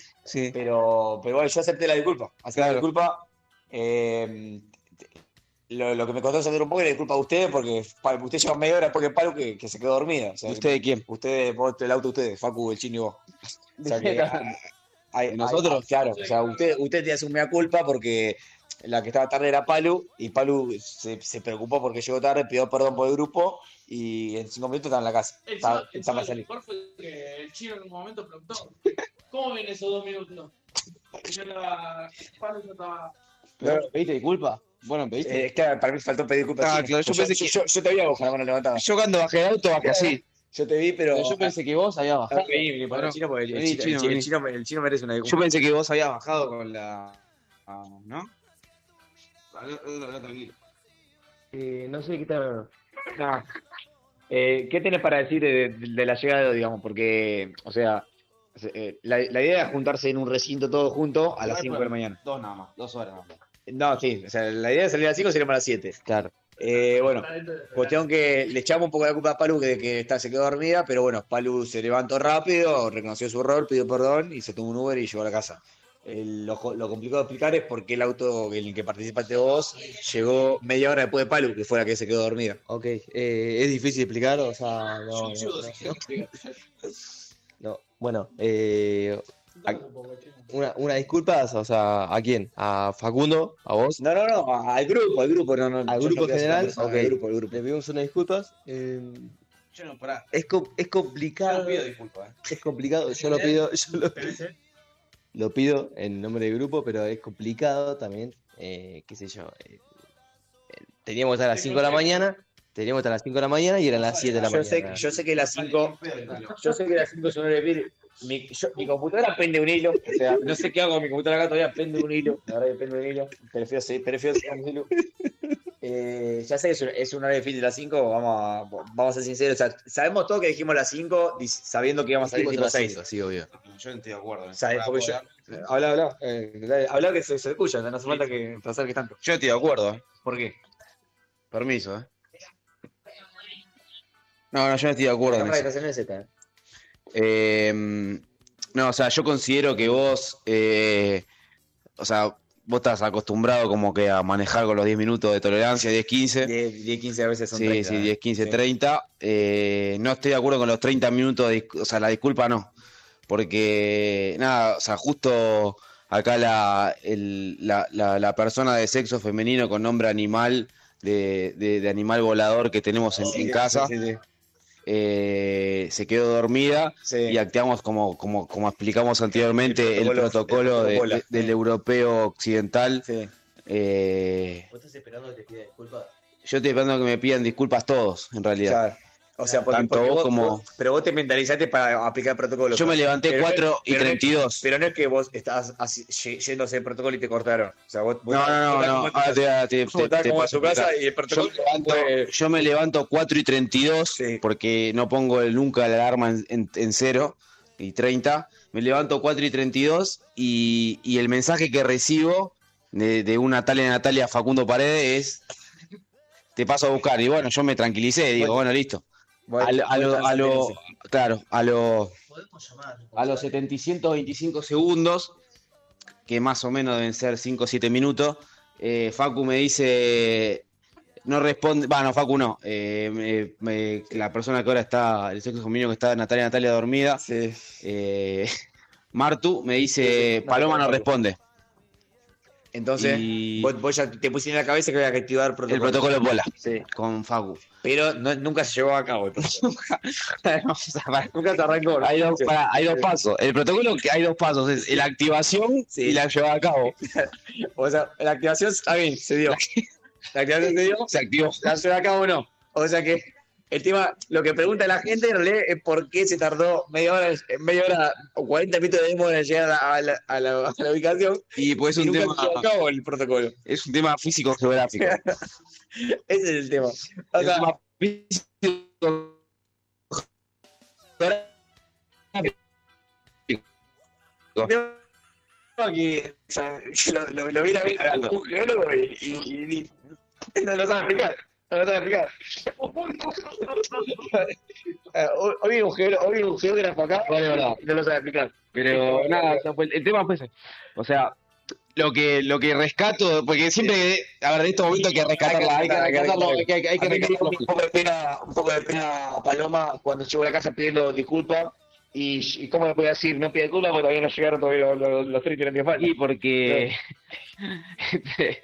Pero, pero bueno, yo acepté la disculpa. Acepté la disculpa. Eh, lo, lo que me costó hacer un poco era disculpa a ustedes, porque usted lleva media hora después que Palo que, que se quedó dormida. O sea, ¿Usted de quién? Ustedes, vos, el auto ustedes, Facu, el chino y vos. O sea que, hay- nosotros? claro, o sea, usted, usted te hace un mea culpa porque la que estaba tarde era Palu y Palu se, se preocupó porque llegó tarde, pidió perdón por el grupo y en cinco minutos estaba en la casa. El Estaba, chino- el estaba chino salir. mejor fue que el chino en un momento preguntó: ¿Cómo vienen esos dos minutos? Y yo estaba. Pablo yo estaba. Pero, ¿Pediste disculpa? Bueno, pediste. Eh, es que para mí faltó pedir disculpas. Ah, claro, yo pensé que- yo, yo te vi a vos con la mano levantada. Yo cuando bajé del auto bajé así. Yo te vi, pero. Yo pensé que vos habías bajado. El Bueno, chino, porque el, chino, el el el merece una disculpa. Yo pensé que vos habías bajado con la. ah, ¿No? tranquilo. Eh, no sé qué tal. Ah. Eh, ¿Qué tenés para decir de, de- de la llegada, digamos? Porque, o sea, eh, la, la idea es juntarse en un recinto todo junto a las 5 de la mañana. Dos nada más, dos horas nada más. No, sí, o sea, la idea de salir a las 5 sería para las 7. Claro. Eh, bueno, cuestión que le echamos un poco la culpa a Palu de que está, se quedó dormida, pero bueno, Palu se levantó rápido, reconoció su error, pidió perdón y se tomó un Uber y llegó a la casa. Eh, lo, complicado de explicar es por qué el auto en el que participaste vos llegó media hora después de Palu, que fue la que se quedó dormida. Ok, eh, es difícil explicar, o sea, no, no, no. No, bueno, eh, una, una disculpa, o sea, ¿a quién? ¿A Facundo? ¿A vos? No, no, no, al grupo, al grupo, no, no. ¿Al grupo no general? persona, al grupo, al grupo. le pedimos unas disculpas. eh, Yo no, pará. es, co- es complicado. Yo no pido disculpas, ¿eh? Es complicado, yo lo pido, yo lo, lo pido en nombre del grupo, pero es complicado también, eh, qué sé yo. eh, eh, teníamos que estar a las 5 de la mañana, teníamos que estar a las 5 de la mañana y eran las 7 de la Yo sé, mañana. yo sé que las 5, yo sé que las 5 son hora de Mi, yo- mi computadora pende un hilo, o sea, no sé qué hago con mi computadora acá todavía, pende un hilo, la verdad que pende un hilo, prefiero seguir, prefiero seguir un hilo. Eh, ya sé que es un, hora de fin de las 5, vamos a, vamos a ser sinceros, o sea, sabemos todo que dijimos las 5 sabiendo que íbamos a salir tipo las 6. cinco, sí, obvio. Yo no estoy de acuerdo. yo, habla, habla, eh, dale, habla que se, se escucha, no hace falta que te acerques tanto. Yo no estoy de acuerdo, ¿eh? ¿Por qué? Permiso, ¿eh? No, no, yo no estoy de acuerdo en Cámara eso. Eh. Eh, no, o sea, yo considero que vos, eh, o sea, vos estás acostumbrado como que a manejar con los 10 minutos de tolerancia, 10, 15. 10, 10, 15 a veces son Sí, 30. sí, eh. 10, 15, Sí. 30. Eh, no estoy de acuerdo con los 30 minutos, de, o sea, la disculpa no. Porque, nada, o sea, justo acá la, el- la, la- la persona de sexo femenino con nombre animal, de, de- de animal volador que tenemos en, Sí, en casa. Eh, se quedó dormida y actuamos como, como, como explicamos anteriormente el protocolo- protocolo, el de- protocolo. de- del europeo occidental. Eh, ¿Vos estás esperando que te pida disculpas? yo estoy esperando que me pidan disculpas todos, en realidad. Claro. O sea, porque, Tanto porque vos como- vos- pero vos te mentalizaste para aplicar el protocolo. Yo me levanté Pero no es- 4 y pero no es- 32. pero no es que vos estás así, ye- yendo a hacer el protocolo y te cortaron. O sea, vos, No, no, no, no. te, te- te- te como tu a casa explicar. y el protocolo yo, me levanto, fue- yo me levanto 4 y 32 porque no pongo nunca la alarma en, en, en 0 y 30. Me levanto 4 y 32 y, y el mensaje que recibo de, de una tal Natalia Facundo Paredes es: Te paso a buscar. Y bueno, yo me tranquilicé. Digo, bueno, listo. Bueno, A lo- a lo- a lo- claro, a lo. a los 70 y 125 segundos, que más o menos deben ser 5 o 7 minutos, eh, Facu me dice, no responde, bueno, Facu no, eh, me- me- la persona que ahora está, el sexo femenino que está, Natalia Natalia dormida, eh, Martu me dice, Paloma no responde. Entonces, Y- vos, vos ya te pusiste en la cabeza que había que activar El protocolo. protocolo bola, Sí. con Facu. Pero no- nunca se llevó a cabo. protocolo. Para- nunca se arrancó. Hay dos, hay dos pasos. El protocolo que hay dos pasos, es la activación y la llevada a cabo. O sea, la activación está bien, se dio. La activación se dio, Se activó. la llevó a cabo o no. O sea que el tema, lo que pregunta la gente en realidad es por qué se tardó media hora, media hora o 40 minutos de demora en llegar a la, a la- a la ubicación. Y pues es un tema, el protocolo. es un tema físico geográfico. Ese es el tema. O sea, No, que, o sea, yo lo, lo, lo vi a ver a un geólogo y, y, y- y no lo sabe explicar. No lo sabe explicar. Hoy- hay un hoy un geógrafo acá Vale, y no lo sabe explicar. Pero nada, o sea, el tema fue ese. O sea, lo que, lo que rescato, porque siempre, a ver, de estos momentos hay que rescatarla, hay que rescatarlo, hay que, hay que, que rescatarlo. un poco de pena, un poco de pena a Paloma cuando llegó a la casa pidiendo disculpas. Y, y cómo le podía decir, no pide disculpas porque todavía no llegaron todavía los, los, los tres que le falta. Y porque entre,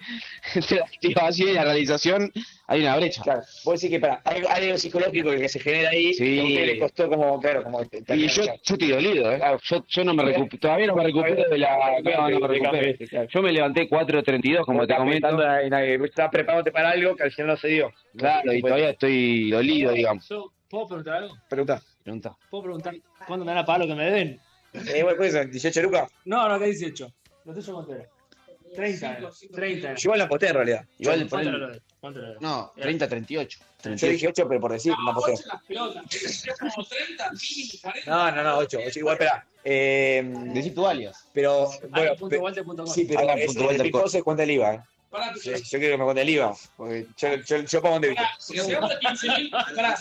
entre la activación y la realización hay una brecha. Claro, vos decís que para, hay, hay algo psicológico que se genera ahí, Sí. que a usted le costó como, claro, como Y yo, yo estoy dolido, ¿eh? Yo, yo no me recu- todavía no me recupero de la. No, no me recupero. Yo me levanté 4.32, como te comento. Estás preparándote para algo que al final no se dio. Claro, y todavía estoy dolido, digamos. ¿Puedo preguntar algo? Pregunta. Pregunta. ¿Puedo preguntar cuándo me dan a pagar lo que me deben? Eh, bueno, pues, 18 lucas. No, no, que 18. Lo tuyo cuánto era. 30. era. 30. era. Yo igual la aposté en realidad. Igual Yo- ¿Cuánto era lo? ¿Cuánto lo? No, 30, 38. Yo 38. dije 8, pero por decir, la aposté. No, no, no, 8. igual, espera. Eh, Decí tu alias. pero, bueno, Punto pe- Walter punto sí, pero es, punto el Walter se cuenta el IVA. ¿eh? Sí, yo quiero que me cuente el IVA. Porque yo, yo, yo pago un débito. si llegamos a 15.000, pará,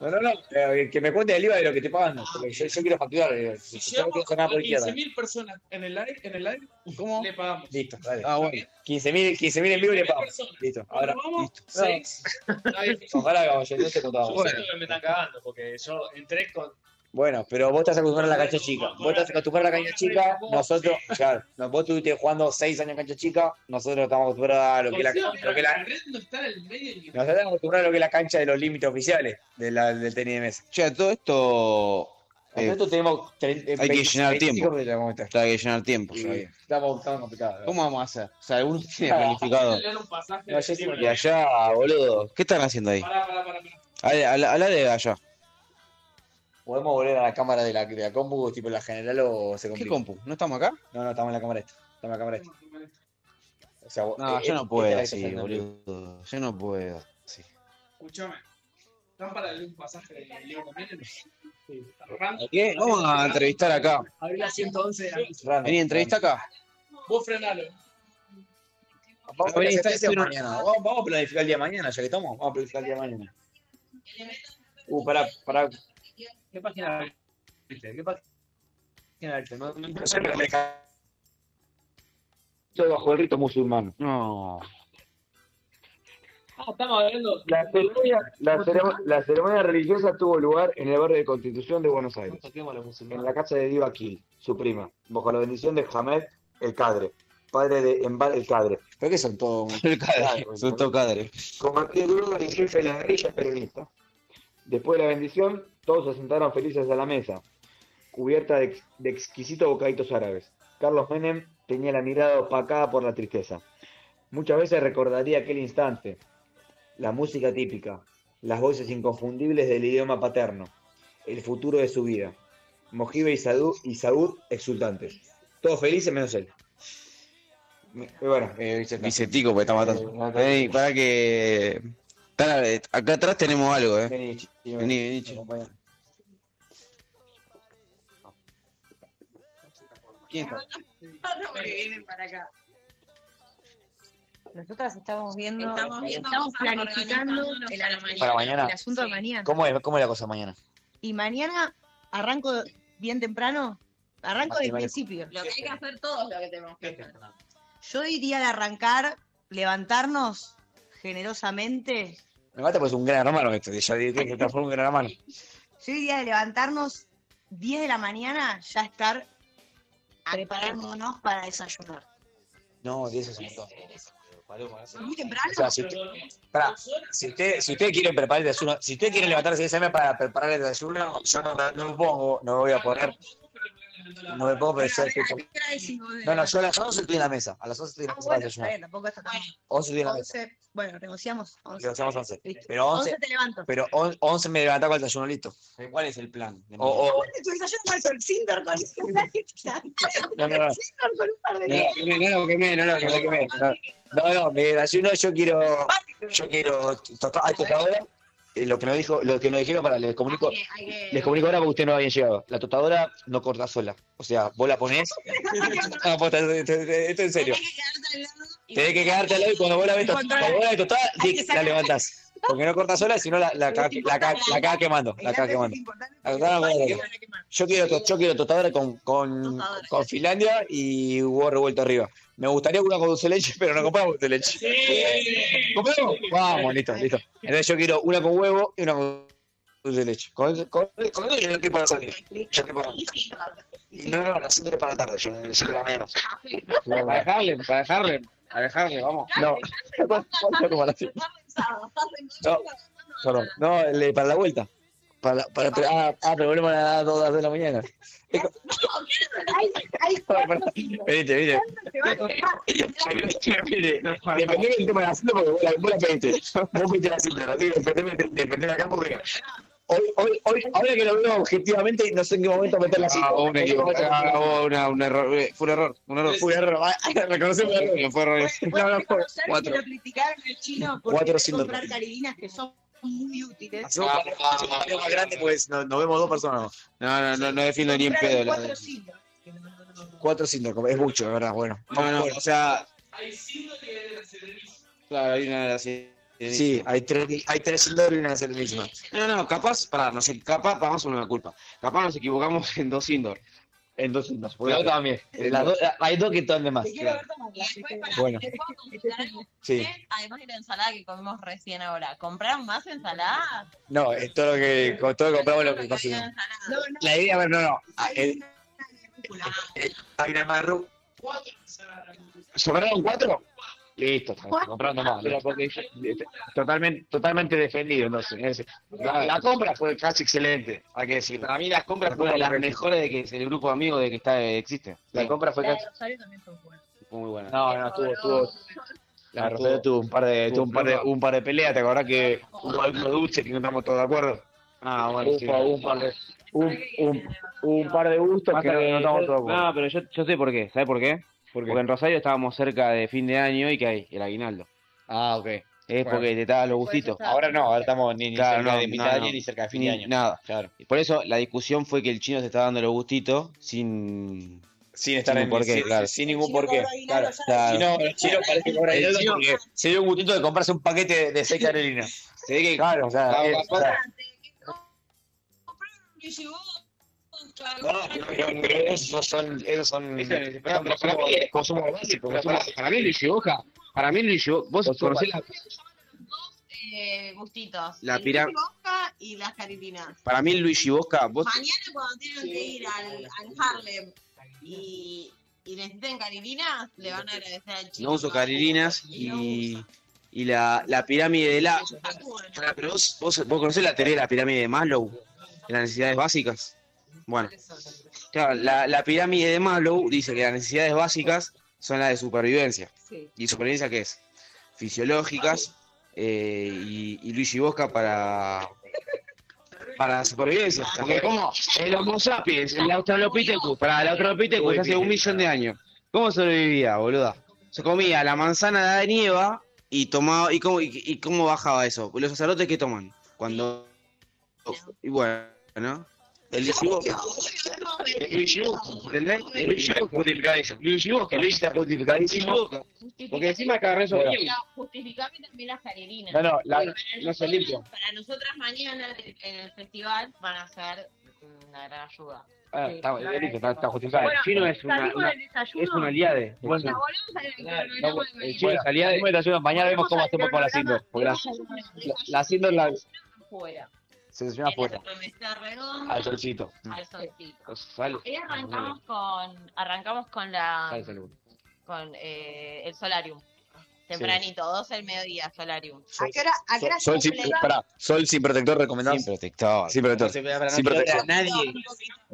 No, no, no. eh, que me cuente el IVA de lo que te pagan. Porque yo, yo quiero facturar. si Yo no quiero nada por a izquierda. 15.000 personas en el live, en el live, ¿Cómo? le pagamos. Listo, dale. Ah, bueno. 15.000 15.000 en vivo y le pago. personas. Listo. Ahora vamos, listo. 6. Ojalá hagamos, yo no te contaba. Yo me están cagando porque yo entré con. Bueno, pero vos estás acostumbrado a la cancha chica. Vos estás acostumbrado a la cancha chica, nosotros, claro, vos estuviste jugando 6 años en cancha chica, nosotros estamos acostumbrados a lo que la, lo que la, red no está en el medio ni nosotros estamos acostumbrados a lo que es la cancha de los límites oficiales de la, del tenis de mesa. Che, todo esto. eh, Nosotros tenemos tre- eh, hay que 20 llenar 25 tiempo. hay que llenar tiempo. Sabía. Estamos, estamos complicados. ¿Cómo vamos a hacer? O sea, algunos tienen Ah, planificado. No, sí. Y allá, boludo, ¿qué están haciendo ahí? Pará, pará, pará. habla de allá. ¿Podemos volver a la cámara de la, de la compu, tipo la general, o se ¿Qué complica? compu? ¿No estamos acá? No, no, estamos en la cámara esta. Estamos en la cámara esta. O sea, vos- No, eh, yo eh, no esta puedo que así, boludo. Yo no puedo. Sí. Escuchame. ¿Están para darle un pasaje de Leo también? Sí. Random. ¿Qué? Vamos a entrevistar acá. Abrí la 111 de la Vení, entrevista acá. Vos frenalo. Vamos a, planificar está- el día de mañana. Vamos, vamos a planificar el día de mañana, ya que estamos. Vamos a planificar el día de mañana. Uh, pará, pará. ¿Qué página viste? ¿Qué página viste? No, no, Estoy bajo el rito musulmán. No. Ah, estamos hablando. La ceremonia, la, ceremo- la ceremonia religiosa tuvo lugar en el barrio de Constitución de Buenos Aires, en la casa de Diva Kil, su prima, bajo la bendición de Hamed el Cadre, padre de Embal el Cadre. ¿Pero qué son todos? El cadre. Son todo cadre. Combatió duro y jefe de la guerrilla peronista. Después de la bendición, todos se sentaron felices a la mesa, cubierta de, ex- de exquisitos bocaditos árabes. Carlos Menem tenía la mirada opacada por la tristeza. Muchas veces recordaría aquel instante, la música típica, las voces inconfundibles del idioma paterno, el futuro de su vida. Mojibe y Saúd, y Saúd exultantes. Todos felices menos él. Me- Bueno, eh. Vicentico, porque está matando. Vení, para que. Eh, acá atrás tenemos algo, eh. Vení, vení. Vení. ¿Quién está? vienen para acá. Nosotras estamos viendo, Estamos viendo estamos cosas, planificando el, para mañana. Para mañana. el asunto de mañana. ¿Cómo es, ¿Cómo es la cosa mañana? Y mañana arranco bien temprano. Arranco del principio. Lo que hay que hacer todos lo que tenemos que hacer. Yo diría de arrancar, levantarnos generosamente. Me mata pues es un gran hermano esto, ya dije que transforma un gran hermano. Yo diría de levantarnos 10 de la mañana, ya estar preparándonos para desayunar. No, 10 es un montón. Muy temprano. O sea, si, usted, si, usted, si quieren preparar el desayuno, si ustedes quieren levantarse 10 AM para preparar el desayuno, yo no, no me pongo, no me voy a poner. No me yo estoy con- No, no, yo a las 11 estoy en la mesa. A las 11 estoy en la Ah, mesa para desayunar. bien, tampoco está tan 11 estoy en la mesa. 11, bueno, negociamos 11. Negociamos 11. Listo. Pero 11, te levanto. pero on- 11 me levantaba con el desayuno listo. ¿Cuál es el plan? O, Tu desayuno con el Cinder con no, no, no. Cinder con un par de No, no, no lo quemé, no lo quemé, no lo quemé. No, no, no, mi desayuno yo quiero, yo quiero tocar hay tostadora. Eh, Lo que nos dijo, lo que nos dijeron para les comunico, les comunico ahora porque ustedes no habían llegado. La tostadora no corta sola. O sea, vos la ponés. No, posta, esto, esto- esto en serio. Tenés que quedarte al lado y cuando vos la ves, cuando vos la ves tostada, la levantás. Porque no corta sola, sino la, la, la, la caga quemando. La caga quemando. La corta sola. Yo quiero, to- yo quiero tostadora con, con, con Finlandia y huevo revuelto arriba. Me gustaría una con dulce de leche, pero no compramos dulce de leche. ¿Compramos? Vamos, listo, listo. Entonces yo quiero una con huevo y una con dulce de leche. Con, con, con eso yo no estoy para salir. Yo estoy para... Y no, no, a las 5 para la tarde, yo no sé la menos. Para dejarle, para dejarle, para dejarle, vamos. No. No, perdón. No, el- para la vuelta. Para, la- para, para- ah, ah, pero volvemos a las 2 de la mañana. Venite, venite. Depende del tema de la cinta porque vos la, la pediste. Vos pediste la cinta. Depende, depende de acá porque hoy, hoy, hoy, ahora que lo veo objetivamente, no sé en qué momento meter la cinta. Ah, hubo una equivocación, ah, hubo una- un error, eh, fue un error, un error. Fue un error, ah, reconocemos el error. No fue error. No, no, fue ¿Sabes cuatro. que lo criticaron el chino por Cuatro querer sin comprar caribinas que son muy útiles? Hacemos algo más grande, pues no- nos vemos dos personas. No, no, no, no defiendo ni en pedo. Cuatro sillas. Cuatro cinco, es mucho, de verdad, bueno. No, no, o sea, Hay cinco que deben ser el mismo. claro, hay una así. Sí, hay tres, hay tres y una Serenísima. No, no, capaz, para, no sé, capaz pagamos una culpa. Capaz nos equivocamos en dos indoor. En dos Sindor. Porque Yo también. Las dos- hay dos que están de más. claro. Bueno, sí. Además de la ensalada que comimos recién ahora, ¿compraron más ensaladas? No, es todo lo que, con todo lo que compramos lo que conseguimos. La idea, a ver, no, no. ah, el- el- Hay una más ru- ¿Sobraron cuatro? Listo, comprando más. Pero porque totalmente, totalmente defendido, entonces. es- La, la compra fue casi excelente, hay que decirlo. Para mí las compras fueron de las mejores de que el grupo de amigos de que está existe. La compra fue La casi. de Rosario también fue buena. Muy buena. No, no, tuvo, tuvo. La Rosario tuvo un par de, tuvo un par de, un par de peleas, ¿te acordás que hubo algo dulce que no estamos todos de acuerdo? Ah, bueno, sí. Hubo un par de, un, un, un par de gustos que no, que no estamos todos de acuerdo. No, pero yo, yo sé por qué. ¿Sabes por qué? Porque en Rosario estábamos cerca de fin de año y que hay el aguinaldo. Ah, ok. Es Bueno. porque te daban los gustitos. Ahora no, ahora estamos ni, ni Claro, cerca no, de mitad no, de no. año ni cerca de fin de año. Nada. Claro. Y por eso la discusión fue que el chino se está dando los gustitos sin. Sin estar sin en por qué, sin, claro. sin ningún porqué. Claro. Claro. Si no, el chino parece que cobra El dinero chino- porque se dio un gustito de comprarse un paquete de, seis carolinas. Se ve que. Claro, o sea, Claro, es-. No, pero- esos son, esos son para mí- consumo básico. Para, para mí Luis Boca, para mí Luis Boca, vos conocés la, Eh, gustitos. La Boca y las carilinas. para mí Luigi Bosca, vos Mañana cuando tengan que ir al, al Harlem y, y necesiten carilinas, le van a agradecer al chico. no uso carilinas y, y la, la pirámide de la. Pero vos, vos, vos conocés la teoría de la pirámide de Maslow, de las necesidades básicas. Bueno, claro, la, la pirámide de Maslow dice que las necesidades básicas son las de supervivencia. Sí. ¿Y supervivencia qué es? Fisiológicas eh, y, y Luigi Bosca para, para la supervivencia. Porque como el Homo sapiens, el Australopithecus, para el Australopithecus hace un millón de años, ¿cómo sobrevivía, boluda? Se comía la manzana de Adán y Eva y tomaba, ¿y cómo, y, y cómo bajaba eso? ¿Los sacerdotes qué toman? Cuando, y bueno, ¿no? El Luigi Bosca justificadísimo. Está justificadísimo. Porque encima cada vez Bueno. Justificame también las carilinas. No, no, la- Para no se nosotras- limpia. Para nosotras mañana en el festival van a ser una gran ayuda. Ah, está, está, está justificado. Bueno, el chino es una, una- es un aliade. Bueno, no, el chino es aliade. Mañana vemos cómo hacemos con la Sindor. Porque la, la, la la, afuera. Se afuera. Al solcito. al solcito. Sal, Ahí arrancamos con, arrancamos con la salud. con eh, el solarium. Tempranito, 12 del mediodía, solarium. ¿A qué hora, a qué hora Sol, sin, pará, sol sin protector recomendado. Sin protector. Sin protector. Sin a nadie.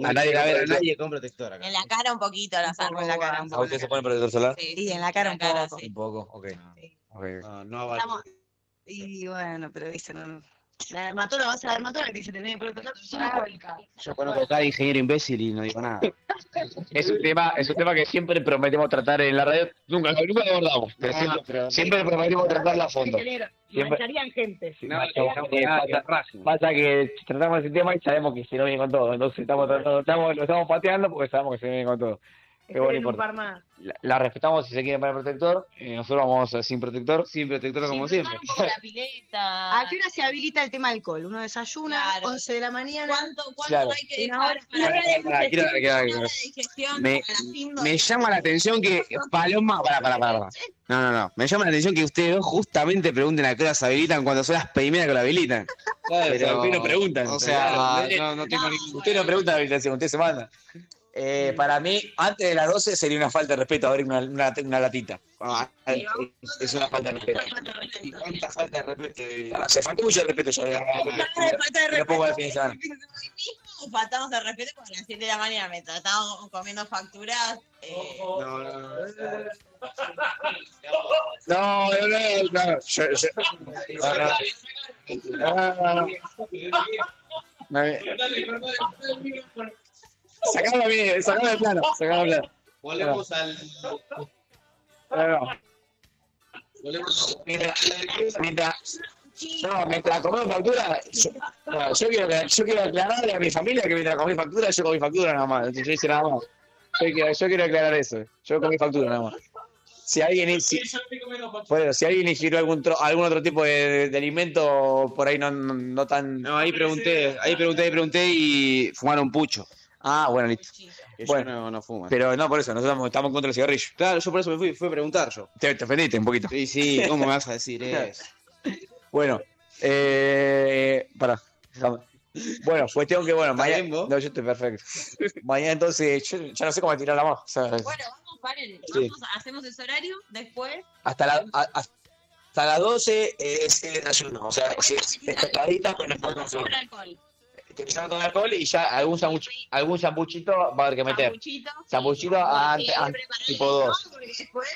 A nadie la ver a nadie con protector acá. En la cara un poquito, la salvo en la cara. ¿A usted se pone protector solar? Sí, en la cara un poco. Un poco, ok. Ok. No, no Y bueno, pero viste, no. La dermatóloga, vas a la dermatóloga y dice, tenés que protector. Yo conozco a cada ingeniero imbécil y no digo nada. Es un tema, es un tema que siempre prometemos tratar en la radio. Nunca, nunca lo abordamos, pero No, siempre, pero- siempre prometimos tratarla a fondo. Mancharían gente. No, pasa que tratamos ese tema y sabemos que se nos viene con todo. Entonces estamos tratando, estamos, lo estamos pateando porque sabemos que se viene con todo. Qué bueno, Esperen un importa. par más. La, la respetamos si se quiere poner protector. eh, nosotros vamos eh, sin protector. Sin protector como siempre. La pileta. ¿A qué hora se habilita el tema alcohol? Uno desayuna, Claro. 11 de la mañana. ¿Cuánto, cuánto Claro. hay que dejar para digestión Me, para llama la atención que Paloma. Para, para, para. No, no, no. Me llama la atención que ustedes dos justamente pregunten a qué hora se habilitan cuando son las primeras que lo habilitan. Claro, o sea, ustedes no preguntan. O sea, no, no tengo ni. Usted no pregunta la habilitación, usted se manda. Eh, para mí, antes de las 12 sería una falta de respeto abrir una, una, una latita. Ah, es, es una falta de respeto. ¿Cuánta falta de respeto? Se falta mucho de respeto de Lo pongo al fin de semana. Faltamos de respeto porque a las 7 de la mañana mientras estábamos comiendo facturas. Eh, No, no, no. No, no, no, no. Yo, yo, no, no. No, no, no. No, Sacame a mí, sacame de plano, sacame de plano. Volvemos al. Volvemos Mientras, mientras, no, mientras comemos factura, yo, no, yo, quiero, yo quiero aclararle a mi familia que mientras comí factura, yo comí factura nada más. Yo hice nada más. Yo quiero, yo quiero aclarar eso. Yo comí factura nada más. Si alguien, si, bueno, si alguien ingirió algún, tro- algún otro tipo de, de alimento por ahí no, no, no tan. No, ahí pregunté, ahí pregunté, ahí pregunté y fumaron pucho. Ah, bueno, listo. Que Bueno, yo no, no fumo. Pero no por eso, nosotros estamos, estamos contra el cigarrillo. Claro, yo por eso me fui, fui a preguntar yo. Te, te ofendiste un poquito. Sí, sí, ¿cómo me vas a decir eso? Bueno, eh, para. Bueno, cuestión que bueno, mañana. No, yo estoy perfecto. mañana entonces, yo ya no sé cómo tirar la mano. o sea, bueno, vamos, paren. Sí. Hacemos el horario. Después. hasta, la, a- hasta las 12 es el desayuno. O sea, si es pescadita, pero no alcohol. Utilizando todo el alcohol y ya algún, sanguch, algún champuchito va a haber que meter. Sanguchito. Champuchito antes, antes, tipo 2. Porque después.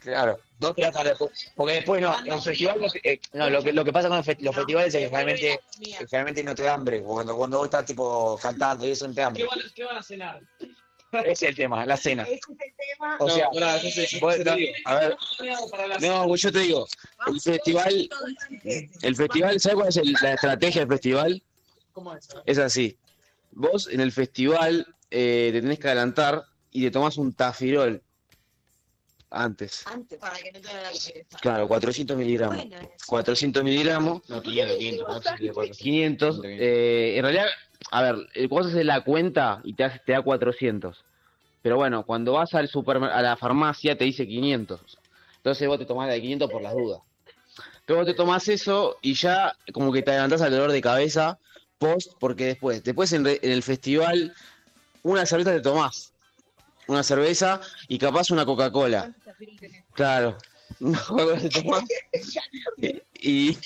Claro, dos días tarde. Porque después no, los festivales, eh, no, lo que, lo que pasa con los fe- los festivales es que generalmente, que generalmente no te da hambre. Cuando, cuando vos estás tipo cantando y eso no te da hambre. ¿Qué van, qué van a cenar? Ese es el tema, la cena. Ese es el tema. O No, sea, pará, yo sé, yo vos- te no, digo. a ver, No, pues yo te digo, el festival, el festival, ¿sabes cuál es el- la estrategia del festival? ¿Cómo es? Es así. Vos en el festival eh, te tenés que adelantar y te tomás un tafirol antes. Antes, para que no te la cabeza. Claro, 400 miligramos. Bueno, eso. 400 miligramos. no, 500, 500, 500. eh, en realidad, a ver, eh, vos haces la cuenta y te, hace- te da 400. Pero bueno, cuando vas al supermer- a la farmacia te dice 500. Entonces vos te tomás la de 500 por las dudas. Pero vos te tomás eso y ya como que te adelantás al dolor de cabeza post, porque después, después en, re- en el festival, una cerveza te tomás. Una cerveza y capaz una Coca-Cola. Claro. Y.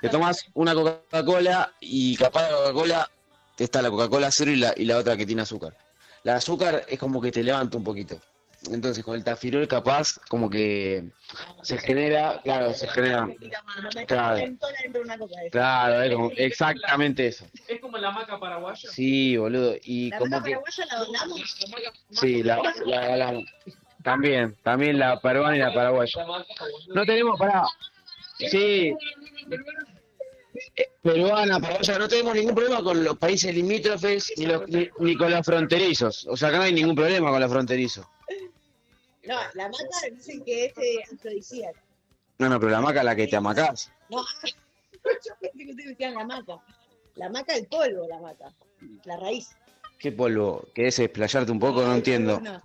Te tomas una Coca-Cola y capaz la Coca-Cola está la Coca-Cola cero y la, y la otra que tiene azúcar. La azúcar es como que te levanta un poquito. Entonces con el tafirol capaz como que se genera, claro, se genera, claro, claro, es como- exactamente eso. Es como la maca paraguaya. Sí, boludo, y ¿La como maca que, paraguaya la donamos? sí, la, la, la- también, también la peruana y la paraguaya. No tenemos para, sí, peruana, paraguaya, no tenemos ningún problema con los países limítrofes ni, los- ni, ni con los fronterizos. O sea, acá no hay ningún problema con los fronterizos. No, la maca dicen que es eh, afrodisíaca. No, no, pero la maca es la que te amacás. No, Pensé que ustedes la maca. La maca, el polvo, la maca. La raíz. ¿Qué polvo? ¿Querés explayarte un poco? No entiendo. No.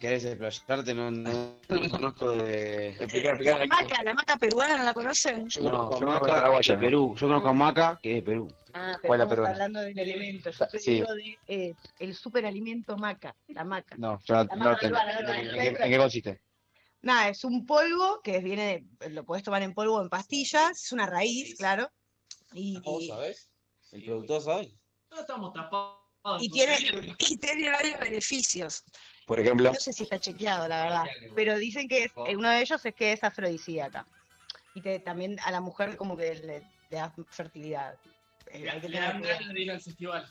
¿Querés explayarte? No, no, no conozco de... La maca, la maca peruana, ¿no la conocen? No, yo conozco a de Perú. Yo conozco a Maca, que es de Perú. Ah, pero ¿Cuál es la hablando del alimento. Yo te Sí. digo de eh, el superalimento maca, la maca. No, yo no, La no maca tengo. peruana, no, no, ¿En no, qué, no. en qué consiste? Nada, es un polvo que viene, de- lo podés tomar en polvo o en pastillas, es una raíz, claro. Y, ¿Vos sabés? ¿El productor sabe? No estamos tapados. y tiene, Y tiene varios beneficios. Por ejemplo. no sé si está chequeado, la verdad, pero dicen que es- eh, uno de ellos es que es afrodisíaca. Y te- también a la mujer como que le, le da fertilidad. Eh, hay que Le tener dan cuidado. ganas de ir al festival.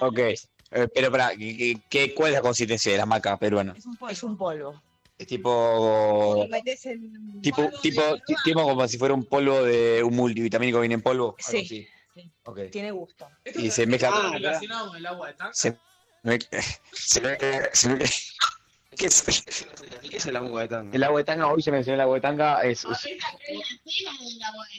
Ok. Eh, pero para, ¿qué, ¿cuál es la consistencia de la maca peruana? Es un polvo. Es tipo. Lo metes en Tipo, tipo, ti- tipo como si fuera un polvo de un multivitamínico que viene en polvo. algo Sí. Tiene gusto. Y se mezcla. Está relacionado con el agua de. Se, me- se me- se me- ¿Qué es, ¿Qué es el agua de tanga? el agua de tanga? Hoy se mencionó el agua de tanga. Es, es-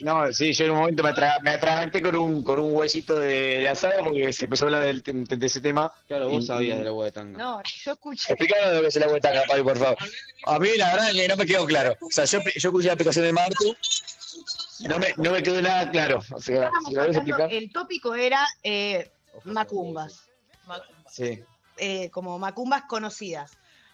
no, sí, yo en un momento me, atra- me atraganté con un, con un huesito de, de asado porque se empezó a hablar del, de ese tema. Claro, vos Y- sabías del agua de tanga. No, yo escuché. Explícame lo que es el agua de tanga, Papi, por favor. A mí la verdad es que no me quedó claro. O sea, yo, yo escuché la aplicación de Martu, no me, no me quedó nada claro. O sea, si lo explicar. el tópico era eh, macumbas, Sí. eh, como macumbas conocidas.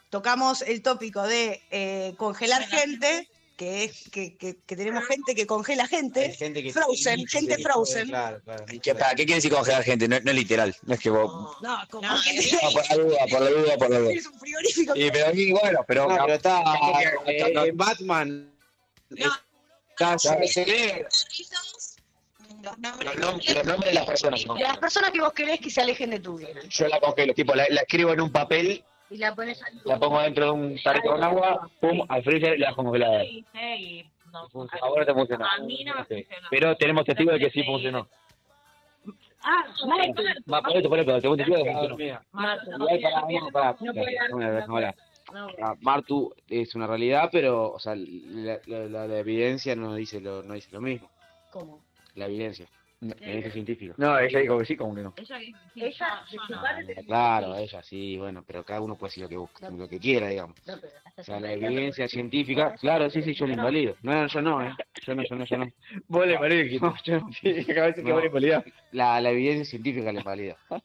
Tocamos el tópico de eh, congelar gente, que es que, que- que tenemos gente que congela gente, Hay gente que frozen, gente que- frozen. Claro, claro. ¿Y ¿Qué, para, ¿Qué quiere decir congelar gente? No, no es literal. No es que vos. No, como No, por la duda, por la duda, por la duda. es un frigorífico. Y, pero aquí, bueno, pero. No, pero está Eh, eh, en Batman. Está, se, se lee. Los nombres. Los, nom- los nombres de las personas. ¿no? De las personas que vos querés que se alejen de tu vida. Yo la congelo, tipo, la, la escribo en un papel, Y la pones al la pongo dentro de un tarrito con agua, pum, al freezer y la congelada. Sí, sí, no. Ahora te funcionó. A mí no me Ok. funcionó. Pero tenemos testigos de que sí funcionó. Ah, Va, por testigos de que funcionó. Martu es una realidad, pero o sea, la, la- la- la evidencia no dice lo, no dice lo mismo. ¿Cómo? La evidencia. La evidencia científica. No, ella dijo que sí, como que no. Ella dijo que sí, Ella, no. Claro, ella sí, bueno, pero cada uno puede decir lo que busque, lo que quiera, digamos. O sea, la evidencia científica, claro, sí, sí, yo lo invalido. No, yo no, ¿eh? Yo no, yo no, yo no. Vos le que no, yo no, sí, a veces que vos invalidás. La, la evidencia científica le invalida.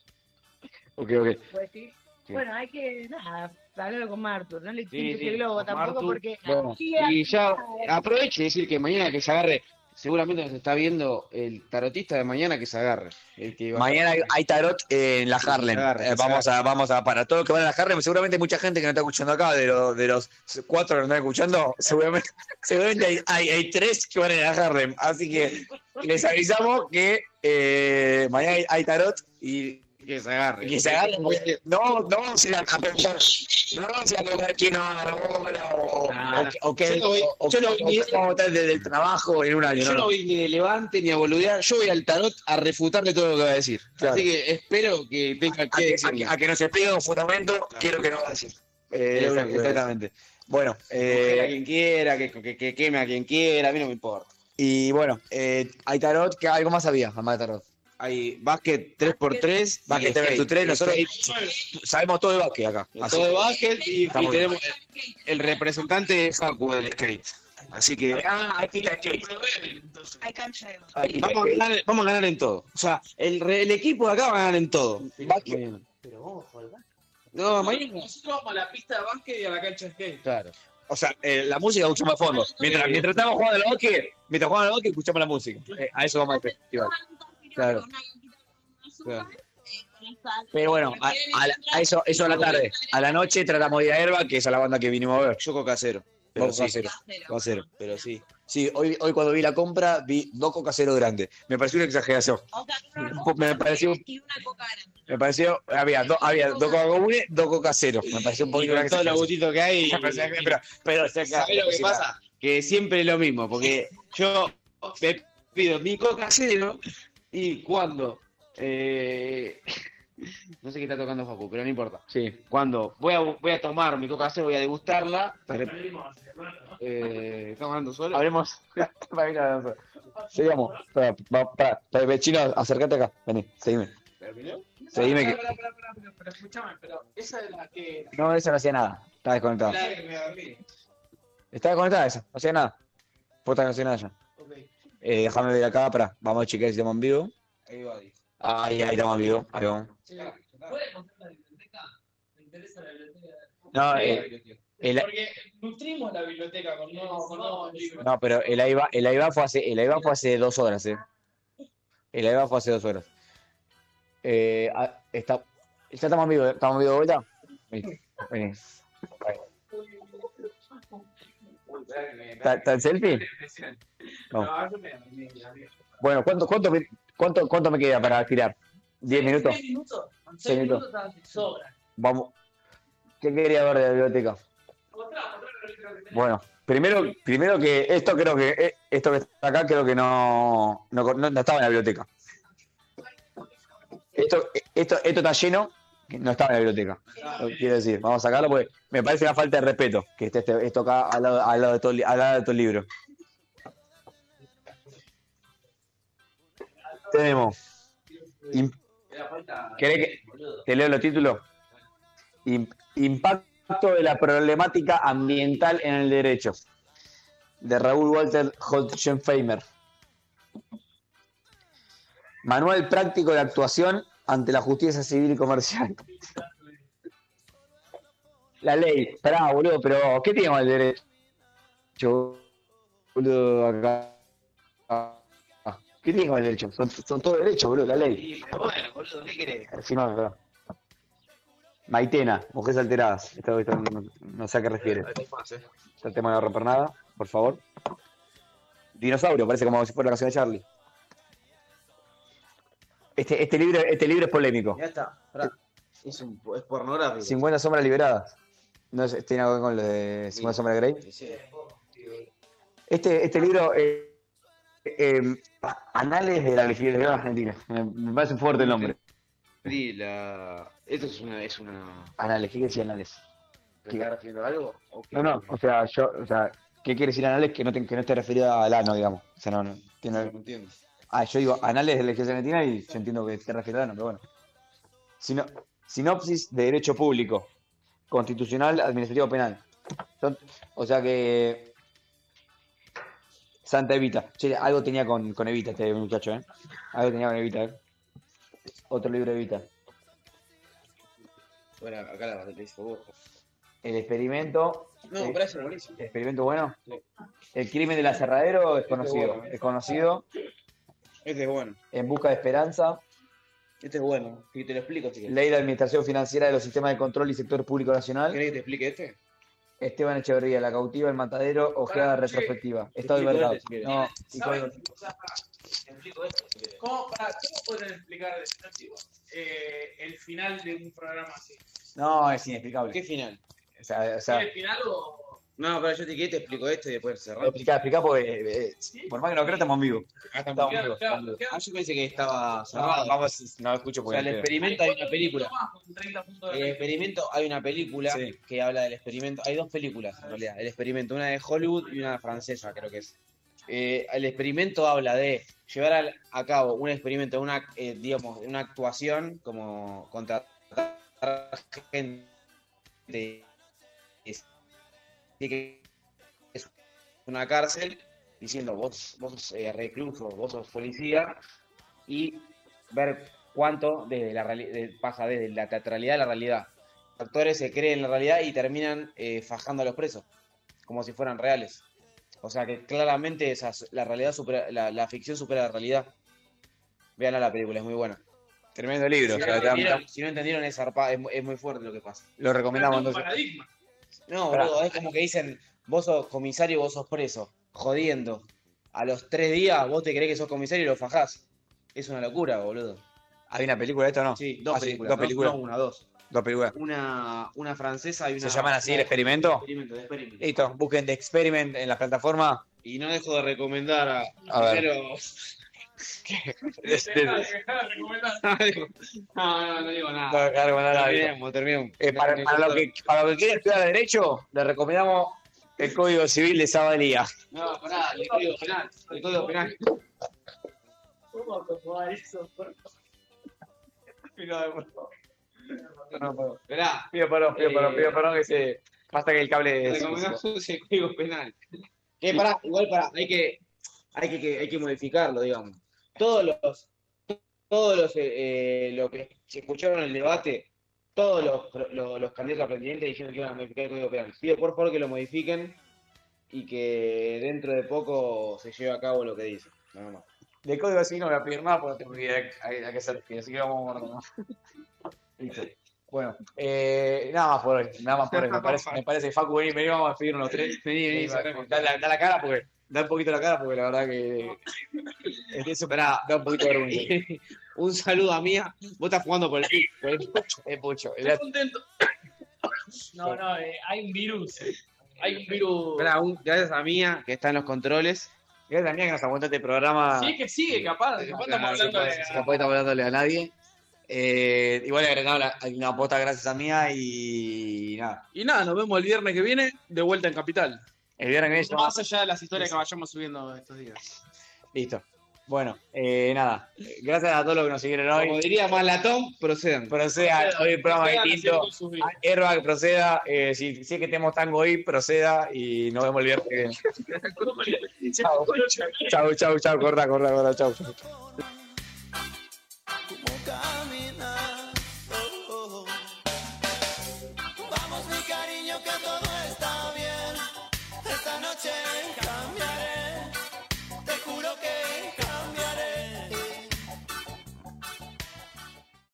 Ok, ok. Pues sí. Sí. Bueno, hay que, nada, hablarlo con Martu, no le Sí, sí, el globo tampoco porque... Bueno, y ya aproveche y decir que mañana que se agarre, seguramente nos está viendo el tarotista de mañana que se agarre. El que Mañana hay, hay tarot en la Harlem. Eh, vamos a, vamos a, para todos los que van a la Harlem, seguramente hay mucha gente que no está escuchando acá, de, los de los cuatro que no están escuchando, seguramente, seguramente hay, hay, hay tres que van a la Harlem. Así que les avisamos que eh, mañana hay, hay tarot y que se agarre. que se porque No, no vamos a ir a preguntar, no vamos a ir a preguntar quién no o, No, no. no no qué vamos a estar desde el trabajo en un año. Yo no, no no. voy ni de levante ni a boludear, yo voy al tarot a refutarle todo lo que va a decir. Así que espero que tenga que que, a, que, que nos explique un fundamento, quiero que nos va a decir. Eh, que exactamente. Bueno, Coger a eh, quien quiera, que, que, que queme a quien quiera, a mí no me importa. y bueno, eh, hay tarot, que algo más había, además de tarot. Hay básquet 3x3, Básquet 3x3, nosotros sabemos todo de básquet acá. Así todo de que- básquet y, y muy bien. tenemos el representante de Facu del skate. Así que Ah, aquí está skate. Hay cancha de Ahí, vamos a ganar, vamos a ganar en todo. O sea, el, re- el equipo de acá va a ganar en todo. Mañana. Pero vamos a jugar No, mañana. Nosotros vamos a la pista de básquet y a la cancha de skate. Claro. O sea, eh, la música escuchamos a fondo. Mientras, mientras estamos jugando al básquet, mientras jugamos al básquet, escuchamos la música. Eh, a eso vamos al festival. Claro. Claro. Pero bueno, a, a la- a eso, eso a la tarde. A la noche tratamos de ir a Herba, que es a la banda que vinimos a ver. Yo coca cero. Pero sí. cero. Coca cero. Pero sí. Sí, hoy, hoy cuando vi la compra, vi dos coca cero grandes. Me pareció una exageración. Me pareció, Y me pareció, había, dos había dos coca comunes, dos coca cero. Me pareció un Y poquito una con todos los gustitos que hay. Pero, pero, o sea, ¿Sabés lo que pasa? Que siempre es lo mismo, porque yo me pido mi coca cero y cuando. eh, no sé qué está tocando Facu, pero no importa. Sí. Cuando voy a, voy a tomar mi coca cero, voy a degustarla. Eh, ¿Estamos hablando solo? Hablemos. para ir a danzar. Seguimos. Pará, va- pará, pará, chino, acércate acá. Vení, seguime. Seguime que. Pará, pará, pará, pero, pero escuchame, pero esa es la que. No, esa no hacía nada. Estaba desconectada. Estaba desconectada esa, no hacía nada. Posta que no hacía nada ya. Eh, déjame ver acá, pará. Vamos a chequear si estamos en vivo. Ahí va, dijo. Ahí, ahí estamos en vivo. Ahí vamos. ¿Puede contar la biblioteca? Me interesa la biblioteca. No, eh, el- Porque nutrimos la biblioteca con nuevos, con nuevos libros. No, pero el AIBA, el AIBA fue hace, el AIBA fue hace dos horas, eh. El AIBA fue hace dos horas. Eh, ah, está, ya estamos en vivo, ¿eh? estamos en vivo de vuelta. Vení, vení. Ahí. ¿Está, está el selfie? No. Bueno, ¿cuánto, cuánto, me- cuánto, cuánto me queda para tirar? ¿Diez minutos? Seis minutos. Con Seis seis minutos. minutos te sobra. Vamos. ¿Qué quería ver de la biblioteca? Bueno, primero, primero que esto creo que eh, esto que está acá creo que no, no, no- estaba en la biblioteca. Esto, esto, esto está lleno, no estaba en la biblioteca. Quiero decir, vamos a sacarlo porque me parece una falta de respeto que esté este- esto acá al lado, al lado de todo, al lado de todo el libro. Tenemos. ¿Querés que te leo los títulos? Im- Impacto de la problemática ambiental en el derecho. De Raúl Walter Hotchenheimer. Manual práctico de actuación ante la justicia civil y comercial. La ley. Esperá, boludo, pero ¿qué tiene el derecho? Boludo, acá. ¿Qué tiene con el derecho? Son, son todos derechos, boludo, la ley. Bueno, boludo, ¿qué querés? Firmame, perdón. Maitena, mujeres alteradas. Esto, esto no, no sé a qué refiere. Está el tema de no romper nada, por favor. Dinosaurio, parece como si fuera la canción de Charlie. Este, este, libro, este libro es polémico. Ya está. Pará. Es, un, es pornográfico. 50 sombras liberadas. No sé, tiene algo que ver con lo de 50 sombras de Grey. Este, este libro, eh, eh, Anales de la legislación argentina. Me, me parece fuerte el nombre. Sí, la... Esto es una... Es una... Anales, ¿qué quiere decir Anales? ¿Te estás refiriendo a algo? No, no, o sea, yo, o sea, ¿qué quiere decir Anales que no, te- que no esté referido al ano, digamos? O sea, no, no, tiene... No entiendo. Ah, yo digo Anales de la legislación argentina y yo entiendo que te refieres al ano, pero bueno. Sino- sinopsis de derecho público, constitucional, administrativo, penal. Son- o sea que... Santa Evita. Che, algo tenía con, con Evita este muchacho, ¿eh? Algo tenía con Evita, ¿eh? Otro libro de Evita. Bueno, acá la dice vos. El experimento. No, eh, pero ese es buenísimo. ¿Experimento bueno? El crimen del aserradero es conocido. bueno. Es conocido. Este es bueno. En busca de esperanza. Este es bueno. Y te lo explico, si. Ley de Administración Financiera de los Sistemas de Control y Sector Público Nacional. ¿Querés que te explique este? Esteban Echeverría, La Cautiva, El Matadero, Ojeada Retrospectiva. Estado este, si querés. No, y ¿Saben? código- O sea, pará, te explico esto, si querés. ¿Cómo, pará, ¿Cómo pueden explicar eh, el final de un programa así? no, es inexplicable. ¿Qué final? O sea, o sea, ¿El final o.? No, pero yo te, te explico esto y después cerramos. explicar, explicar porque eh, eh, por más que no creo estamos en vivo. Ah, Estamos en Claro, vivo. claro. Ah, yo pensé que estaba No, cerrado. vamos, no escucho o porque sea, el no experimento hay una película. Con 30 puntos de El experimento, hay una película Sí. que habla del experimento. Hay dos películas en realidad. El experimento, una de Hollywood y una francesa, creo que es. Eh, el experimento habla de llevar al- a cabo un experimento, una, eh, digamos, una actuación como contratar gente es- que es una cárcel diciendo vos, vos sos eh, recluso, vos sos policía y ver cuánto desde la de- pasa desde la teatralidad a la realidad. Los actores se creen en la realidad y terminan eh, fajando a los presos, como si fueran reales. O sea que claramente esa, la realidad supera, la, la ficción supera la realidad. Vean la película, es muy buena. Tremendo libro. Si o no, sea, entendieron, si no entendieron, es, zarpa- es, mu- es muy fuerte lo que pasa. lo recomendamos Es un entonces. paradigma. No, boludo, es como que dicen, vos sos comisario y vos sos preso, jodiendo. A los tres días vos te creés que sos comisario y lo fajás. Es una locura, boludo. ¿Hay una película de esto o no? Sí, dos Ah, películas. dos películas. No, una, dos. Dos películas. Una, una francesa y una... ¿Se llaman así, el experimento? Experimento, experimento. Listo, busquen The Experiment en las plataformas. Y no dejo de recomendar a... A primero- Este- no, digo- no, no, no digo nada. No, nada, terminemos, terminemos. Eh, para, para lo que, para lo que quiera estudiar Derecho, le recomendamos El Código Civil de Sabalía. No, pará, el código penal. El código penal. ¿Cómo acomodar eso? No, no, Esperá. Pido perdón, pido perdón, Eh, pido perdón que se. Basta que el cable. Recomendamos el código penal. Que pará, igual pará, hay que, hay que, que- hay que modificarlo, digamos. Todos los, todos los, eh, eh, lo que se escucharon en el debate, todos los, los, los candidatos a presidente dijeron que iban a modificar el código penal. Pido por favor que lo modifiquen y que dentro de poco se lleve a cabo lo que dice. Nada más. De código civil no voy a pedir más porque no tengo idea a, a qué se refiere, así que vamos a guardar. Listo. Bueno, eh, nada más por hoy, nada más por hoy. Me parece, me parece Facu, vení, vení, vamos a despedirnos los tres. Vení, vení, sacame. da, la, da la cara porque, da un poquito la cara porque la verdad que es que eso da un poquito de vergüenza. Un saludo a Mía. Vos estás jugando por el, por el pucho. Pucho. Estoy contento. No, no, eh, hay un virus. Hay un virus. Esperá, un- gracias a Mía, que está en los controles. Gracias a Mía que nos aguantó este programa. Sí, es que sigue, capaz. Capaz estamos hablando de. Capaz estamos hablándole a nadie. Eh, igual la- una aposta gracias a Mía y nada. Y nada, nos vemos el viernes que viene de vuelta en Capital. El viernes que viene Más allá de las historias que vayamos subiendo estos días. Listo. Bueno, eh, nada. Gracias a todos los que nos siguieron hoy. Como diría Malatón, procedan. Proceda, hoy el programa distinto. Herba, que proceda. Eh, si, si es que tenemos tango hoy, proceda y nos vemos el viernes. Chau, chau, chau, chau, corta, corta, corta, chau, chau.